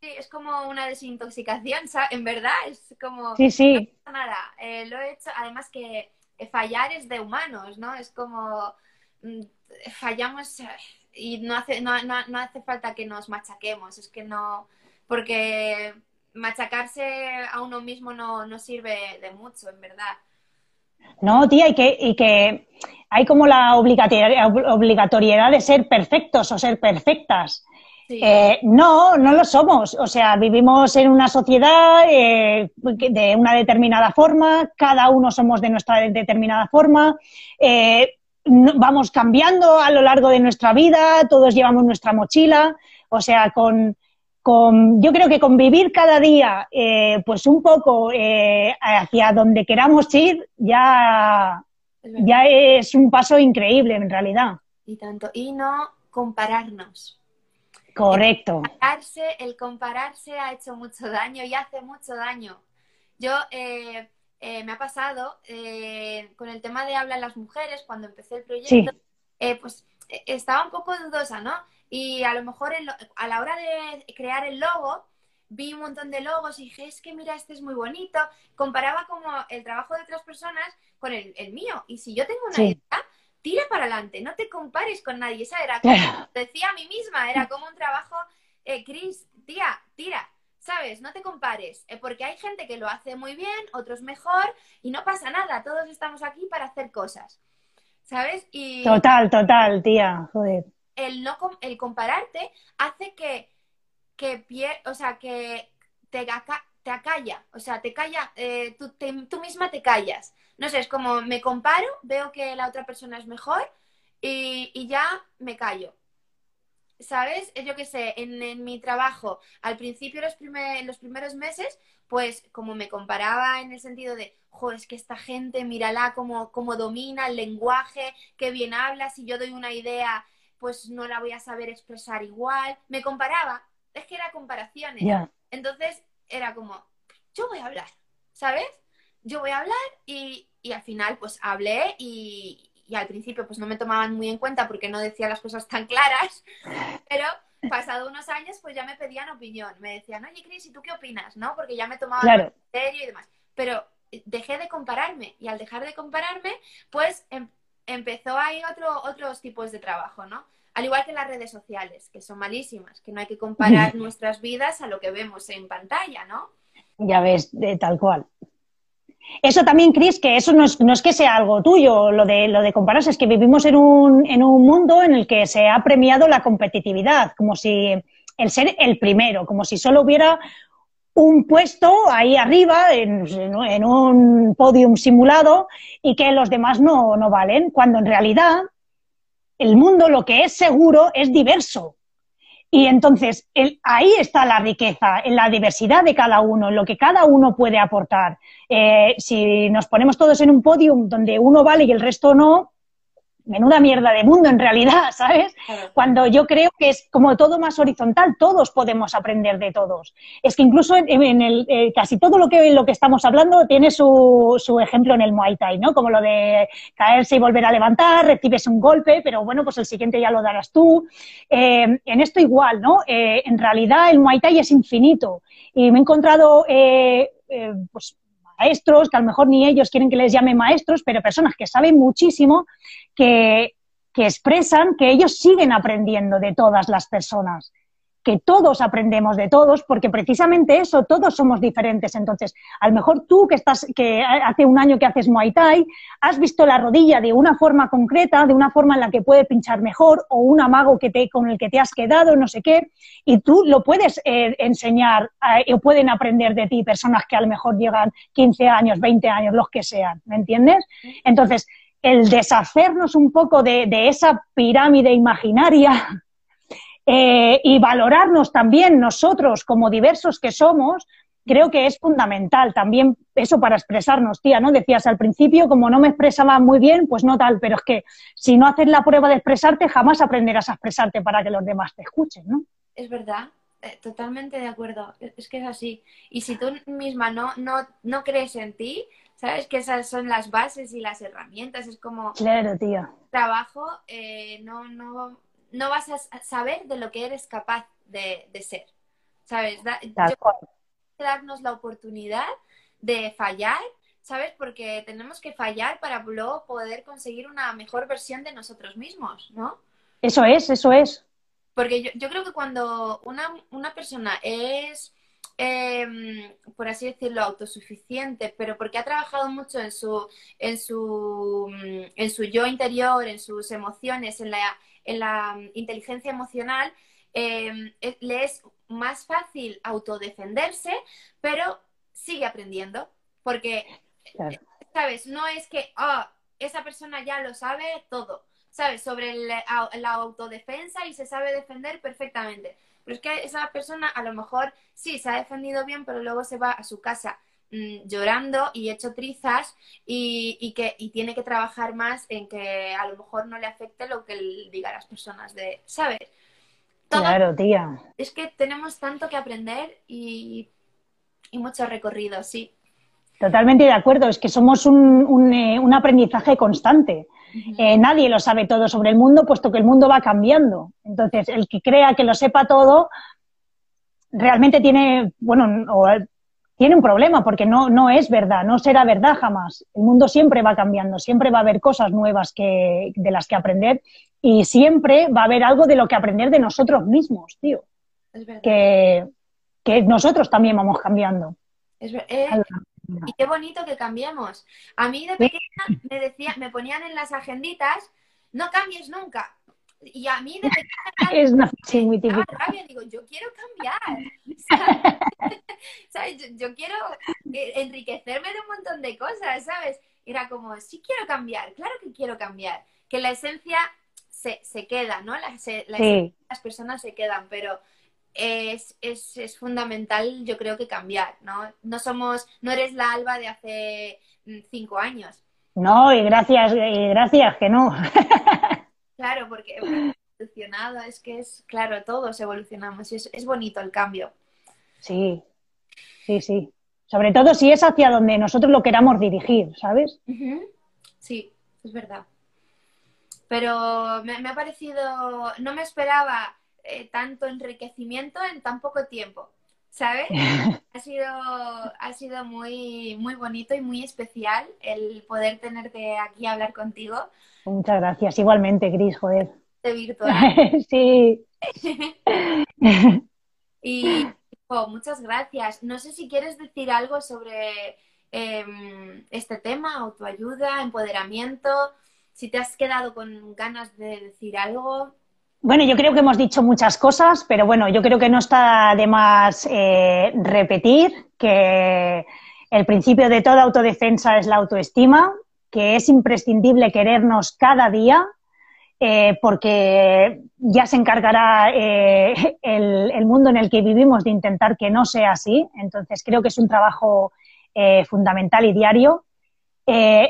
Sí, es como una desintoxicación, ¿sabes? En verdad, es como... Sí, sí. No pasa nada. Eh, lo he hecho, además que fallar es de humanos, ¿no? Es como... Mm, fallamos eh, y no hace, no, no, no hace falta que nos machaquemos, es que no... Porque machacarse a uno mismo no, sirve de mucho, en verdad. No, tía, y que, y que hay como la obligatoriedad de ser perfectos o ser perfectas. Eh, no, no lo somos. O sea, vivimos en una sociedad eh, de una determinada forma, cada uno somos de nuestra determinada forma, eh, vamos cambiando a lo largo de nuestra vida, todos llevamos nuestra mochila, o sea, con, yo creo que convivir cada día, eh, pues un poco eh, hacia donde queramos ir, ya, ya es un paso increíble en realidad. Y tanto, y no compararnos. Correcto. El compararse, el compararse ha hecho mucho daño y hace mucho daño. Yo eh, me ha pasado con el tema de hablar las mujeres, cuando empecé el proyecto, pues estaba un poco dudosa, ¿no? Y a lo mejor a la hora de crear el logo, vi un montón de logos y dije, es que mira, este es muy bonito. Comparaba como el trabajo de otras personas con el, mío. Y si yo tengo una idea, tira para adelante, no te compares con nadie. Esa era como, decía a mí misma, era como un trabajo, eh, Chris, tía, tira. ¿Sabes? No te compares, eh, porque hay gente que lo hace muy bien, otros mejor, y no pasa nada, todos estamos aquí para hacer cosas. ¿Sabes? Y... Total, total, tía, joder el, no, el compararte hace que, que, o sea, que te, te acalla, o sea, te calla, eh, tú, misma te callas. No sé, es como me comparo, veo que la otra persona es mejor y, ya me callo. ¿Sabes? Yo qué sé, en, mi trabajo, al principio, los, los primeros meses, pues como me comparaba en el sentido de, jo, es que esta gente, mírala cómo, cómo domina el lenguaje, qué bien habla, si yo doy una idea pues no la voy a saber expresar igual. Me comparaba, es que era comparaciones. Entonces era como, yo voy a hablar, ¿sabes? Yo voy a hablar y, y al final pues hablé y, y, al principio pues no me tomaban muy en cuenta porque no decía las cosas tan claras, pero pasado unos años pues ya me pedían opinión. Me decían, oye Cris, ¿y tú qué opinas? ¿No? Porque ya me tomaban en serio y demás. Pero dejé de compararme y al dejar de compararme pues em, empezó ahí otro, otros tipos de trabajo, ¿no? Al igual que las redes sociales, que son malísimas, que no hay que comparar nuestras vidas a lo que vemos en pantalla, ¿no? Ya ves, de tal cual. Eso también, Cris, que eso no es, no es, que sea algo tuyo, lo de, lo de compararse, es que vivimos en un, en un mundo en el que se ha premiado la competitividad, como si el ser el primero, como si solo hubiera un puesto ahí arriba en, en, un podium simulado y que los demás no, no, valen, cuando en realidad el mundo lo que es seguro es diverso. Y entonces ahí está la riqueza, en la diversidad de cada uno, en lo que cada uno puede aportar. Eh, si nos ponemos todos en un podium donde uno vale y el resto no, menuda mierda de mundo en realidad, ¿sabes? Cuando yo creo que es como todo más horizontal, todos podemos aprender de todos. Es que incluso en, el, eh, casi todo lo que, lo que estamos hablando tiene su, su, ejemplo en el Muay Thai, ¿no? Como lo de caerse y volver a levantar, recibes un golpe, pero bueno, pues el siguiente ya lo darás tú. Eh, en esto igual, ¿no? Eh, en realidad el Muay Thai es infinito y me he encontrado, pues, maestros, que a lo mejor ni ellos quieren que les llame maestros, pero personas que saben muchísimo que, expresan que ellos siguen aprendiendo de todas las personas. Que todos aprendemos de todos, porque precisamente eso, todos somos diferentes. Entonces, a lo mejor tú que estás, que hace un año que haces Muay Thai, has visto la rodilla de una forma concreta, de una forma en la que puede pinchar mejor, o un amago que te, con el que te has quedado, no sé qué, y tú lo puedes eh, enseñar eh, o pueden aprender de ti personas que a lo mejor llegan 15 años, 20 años, los que sean, ¿me entiendes? Entonces, el deshacernos un poco de, de esa pirámide imaginaria eh, y valorarnos también nosotros como diversos que somos, creo que es fundamental también eso para expresarnos, tía, ¿no? Decías al principio, como no me expresaba muy bien, pues no tal, pero es que si no haces la prueba de expresarte, jamás aprenderás a expresarte para que los demás te escuchen, ¿no? Es verdad, eh, totalmente de acuerdo, es que es así. Y si tú misma no, no, no crees en ti, sabes que esas son las bases y las herramientas, es como... Claro, tía. Trabajo, eh, no, no, no vas a saber de lo que eres capaz de, ser. ¿Sabes? darnos la oportunidad de fallar, ¿sabes? Porque tenemos que fallar para luego poder conseguir una mejor versión de nosotros mismos, ¿no? Eso es, eso es. Porque yo, creo que cuando una, persona es, em, por así decirlo, autosuficiente, pero porque ha trabajado mucho en su, en su, en su yo interior, en sus emociones, en la, en la mm, inteligencia emocional, em, le es más fácil autodefenderse, pero sigue aprendiendo. Porque, ¿sabes? No es que ah, esa persona ya lo sabe todo, ¿sabes? Sobre la autodefensa y se sabe defender perfectamente. Pero es que esa persona a lo mejor sí se ha defendido bien, pero luego se va a su casa Mm, llorando y hecho trizas y, que tiene que trabajar más en que a lo mejor no le afecte lo que diga las personas de, ¿sabes? claro, tía. Es que tenemos tanto que aprender y, mucho recorrido, sí. Totalmente de acuerdo, es que somos un, eh, aprendizaje constante. Eh, nadie lo sabe todo sobre el mundo, puesto que el mundo va cambiando. Entonces, el que crea que lo sepa todo, realmente tiene, bueno, o tiene un problema porque no, no es verdad, no será verdad jamás. El mundo siempre va cambiando, siempre va a haber cosas nuevas que, de las que aprender y siempre va a haber algo de lo que aprender de nosotros mismos, tío. Es verdad. Que, que nosotros también vamos cambiando. Es eh, y qué bonito que cambiemos. A mí de pequeña me, decía, me ponían en las agenditas, no cambies nunca. Y a mí de es una muy rabia, digo, yo quiero cambiar. ¿Sabes? Yo, quiero eh, enriquecerme de un montón de cosas, ¿sabes? Era como, sí quiero cambiar, claro que quiero cambiar. Que la esencia se, se queda, ¿no? La, las personas se quedan, pero es, es, es, fundamental, yo creo que cambiar, ¿no? No somos, no eres la Alba de hace mm, cinco años. No, y gracias, y gracias que no. Claro, porque evolucionado, es que es, claro, todos evolucionamos y es, es bonito el cambio. Sí, sí, sí. Sobre todo si es hacia donde nosotros lo queramos dirigir, ¿sabes? Sí, es verdad. Pero me, ha parecido, no me esperaba eh, tanto enriquecimiento en tan poco tiempo, ¿sabes? ha sido, ha sido muy, muy bonito y muy especial el poder tenerte aquí a hablar contigo. Muchas gracias. Igualmente, Gris, joder. De virtual. sí. y muchas gracias. No sé si quieres decir algo sobre em, este tema, autoayuda, empoderamiento, si te has quedado con ganas de decir algo. Bueno, yo creo que hemos dicho muchas cosas, pero bueno, yo creo que no está de más eh, repetir que el principio de toda autodefensa es la autoestima que es imprescindible querernos cada día, eh, porque ya se encargará eh, el, mundo en el que vivimos de intentar que no sea así. Entonces, creo que es un trabajo fundamental y diario.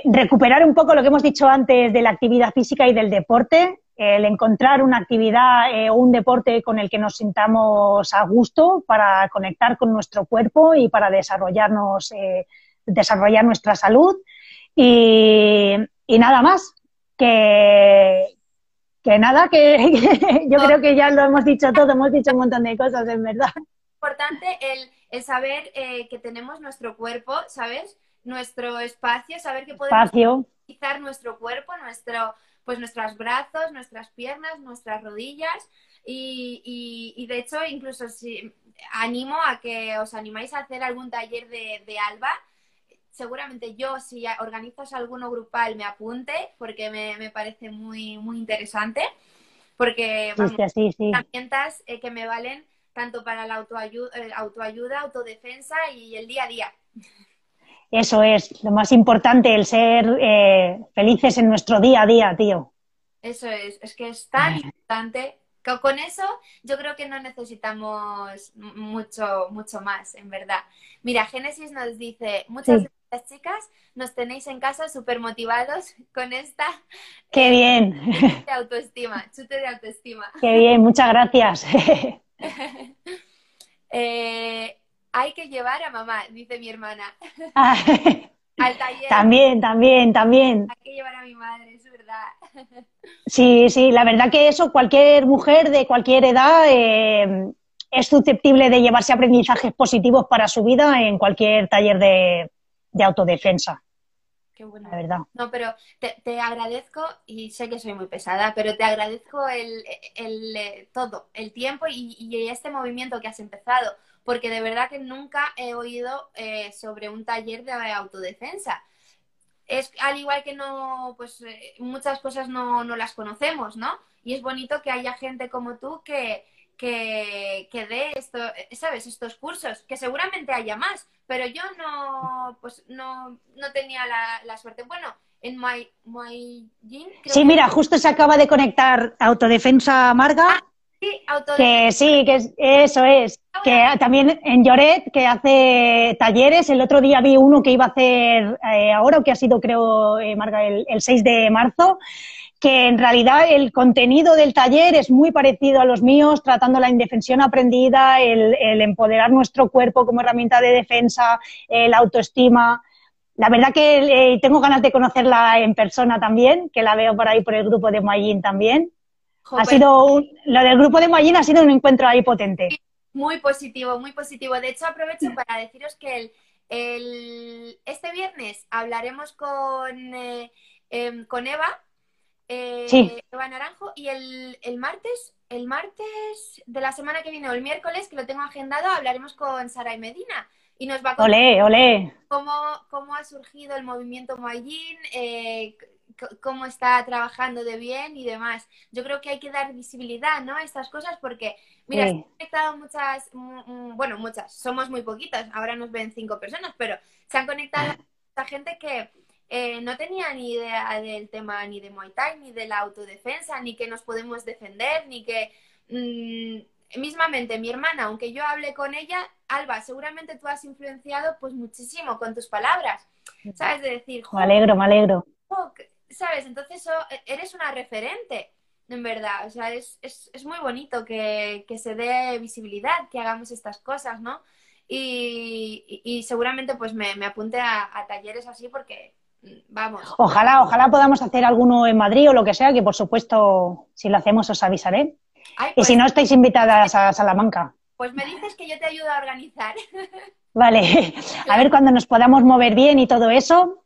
recuperar un poco lo que hemos dicho antes de la actividad física y del deporte, el encontrar una actividad o un deporte con el que nos sintamos a gusto para conectar con nuestro cuerpo y para desarrollarnos, desarrollar nuestra salud. Y, nada más, que, que nada, que, yo creo que ya lo hemos dicho todo, hemos dicho un montón de cosas, en verdad. Importante el, saber eh, que tenemos nuestro cuerpo, ¿sabes? Nuestro espacio, saber que podemos utilizar nuestro cuerpo, nuestro, pues nuestros brazos, nuestras piernas, nuestras rodillas Y, de hecho, incluso si animo a que os animáis a hacer algún taller de, Alba. Seguramente yo, si organizas alguno grupal, me apunte porque me, parece muy, muy interesante. Porque vamos, herramientas eh, que me valen tanto para la autoayuda, eh, autoayuda, autodefensa y el día a día. Eso es, lo más importante, el ser eh, felices en nuestro día a día, tío. Eso es, es que es tan importante. Que con eso yo creo que no necesitamos mucho, mucho más, en verdad. Mira, Génesis nos dice, muchas gracias chicas, nos tenéis en casa súper motivados con esta... ¡Qué bien! De autoestima, chute de autoestima. ¡Qué bien! Muchas gracias. eh, hay que llevar a mamá, dice mi hermana. Al taller. También, también, también. Hay que llevar a mi madre, es verdad. Sí, sí, la verdad que eso, cualquier mujer de cualquier edad eh, es susceptible de llevarse aprendizajes positivos para su vida en cualquier taller de, autodefensa. Qué bueno. La verdad. No, pero te, agradezco, y sé que soy muy pesada, pero te agradezco el, eh, todo, el tiempo y, y este movimiento que has empezado porque de verdad que nunca he oído eh, sobre un taller de autodefensa. Es al igual que no, pues eh, muchas cosas no, las conocemos, ¿no? Y es bonito que haya gente como tú que, que, dé esto, ¿sabes? estos cursos, que seguramente haya más, pero yo no, pues no, no tenía la, suerte. Bueno, en My, my Sí, mira, justo se acaba de conectar Autodefensa Marga. Ah, sí. Que sí, que eso es que también en Lloret, que hace talleres. El otro día vi uno que iba a hacer eh, ahora, que ha sido, creo, eh, Marga, el, 6 de marzo, que en realidad el contenido del taller es muy parecido a los míos, tratando la indefensión aprendida, el, empoderar nuestro cuerpo como herramienta de defensa, la autoestima. La verdad que eh, tengo ganas de conocerla en persona también, que la veo por ahí por el grupo de Mayín también. Ha sido lo del grupo de Mayín ha sido un encuentro ahí potente. Muy positivo, muy positivo. De hecho, aprovecho para deciros que el, este viernes hablaremos con, eh, em, con Eva, eh, Eva Naranjo, y el, el, martes, el martes de la semana que viene o el miércoles, que lo tengo agendado, hablaremos con Sara y Medina. Y nos va a contar Cómo, cómo ha surgido el movimiento Mayín, eh, cómo está trabajando de bien y demás. Yo creo que hay que dar visibilidad ¿no? a estas cosas porque, mira, se han conectado muchas, bueno, muchas, somos muy poquitas, ahora nos ven cinco personas, pero se han conectado mucha gente que eh, no tenía ni idea del tema ni de Muay Thai, ni de la autodefensa, ni que nos podemos defender, ni que... Mm, mismamente mi hermana, aunque yo hable con ella, Alba, seguramente tú has influenciado pues muchísimo con tus palabras, ¿sabes? De decir, me alegro, me alegro. ¿Sabes? Entonces e, eres una referente, en verdad. O sea, es, muy bonito que, se dé visibilidad, que hagamos estas cosas, ¿no? Y, seguramente pues me, apunte a, talleres así porque, mm, vamos. Ojalá, ojalá podamos hacer alguno en Madrid o lo que sea, que por supuesto, si lo hacemos os avisaré. y si pues no, estáis invitadas a Salamanca. Pues me dices que yo te ayudo a organizar. Vale, a ver cuando nos podamos mover bien y todo eso,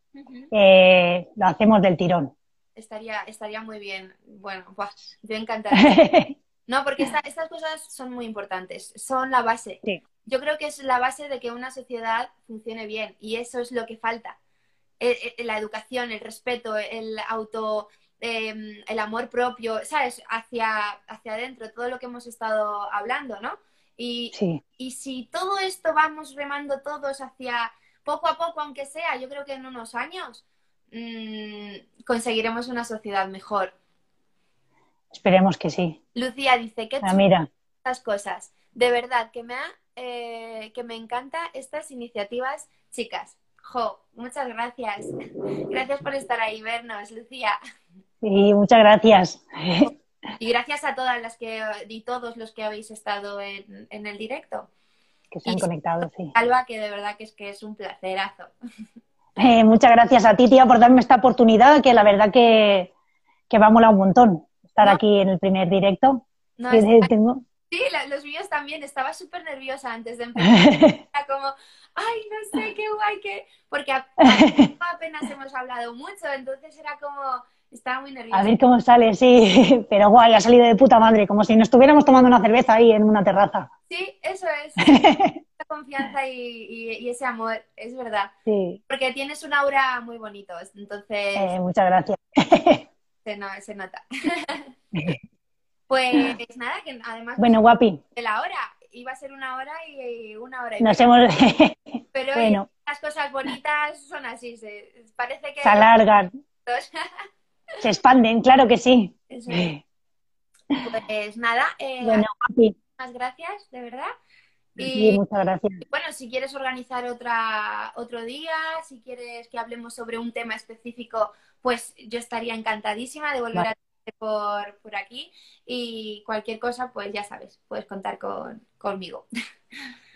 eh, lo hacemos del tirón. Estaría, estaría muy bien. Bueno, yo encantada. no, porque estas cosas son muy importantes, son la base. Yo creo que es la base de que una sociedad funcione bien y eso es lo que falta. E, e, la educación, el respeto, el auto, em, el amor propio, ¿sabes? Hacia, hacia adentro, todo lo que hemos estado hablando, ¿no? Y, y si todo esto vamos remando todos hacia poco a poco, aunque sea, yo creo que en unos años mm, conseguiremos una sociedad mejor. Esperemos que sí. Lucía dice que ah, mira. estas cosas. De verdad que me ha, eh, que me encanta estas iniciativas, chicas. Jo, muchas gracias. Gracias por estar ahí, vernos, Lucía. Sí, muchas gracias. Y gracias a todas las que y todos los que habéis estado en el directo que se han conectado, sí. Alba, que de verdad que es que es un placerazo. Eh, muchas gracias a ti, tía, por darme esta oportunidad, que la verdad que, que va a molar un montón estar aquí en el primer directo. está, Sí, los míos también. Estaba súper nerviosa antes de empezar. Era como, ay, no sé, qué guay, que... Porque apenas hemos hablado mucho, entonces era como... Estaba muy nerviosa. A ver cómo sale, sí. Pero guay, ha salido de puta madre, como si nos estuviéramos tomando una cerveza ahí en una terraza. Sí, eso es. Esa confianza y, ese amor, es verdad. Sí. Porque tienes un aura muy bonito, entonces... Eh, muchas gracias. Se, no, se nota. Pues nada, que además. Bueno, guapi. De la hora. Iba a ser una hora y una hora y Nos hemos. Pero bueno. las cosas bonitas son así. Se, parece que. Se alargan. Se expanden, claro que sí. Pues nada. Eh, bueno. Muchas gracias, de verdad. Y, muchas gracias. Bueno, si quieres organizar otra, otro día, si quieres que hablemos sobre un tema específico, pues yo estaría encantadísima de volver a por, por aquí y cualquier cosa, pues ya sabes, puedes contar con, conmigo.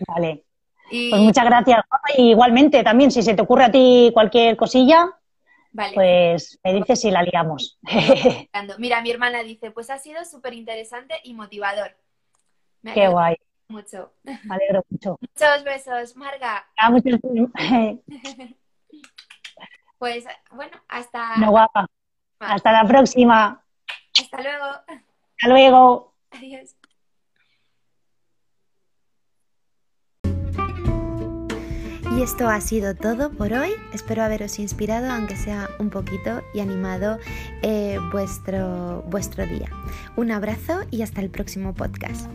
Vale. Pues muchas gracias. igualmente, también, si se te ocurre a ti cualquier cosilla, pues me dices si la liamos. Mira, mi hermana dice, pues ha sido súper interesante y motivador. Qué guay. Mucho. Me alegro mucho. Muchos besos, Marga. Ah, muchos... pues bueno, hasta... No, guapa. Hasta la próxima. Hasta luego. Hasta luego. Adiós. Y esto ha sido todo por hoy. Espero haberos inspirado, aunque sea un poquito, y animado eh, vuestro, vuestro día. Un abrazo y hasta el próximo podcast.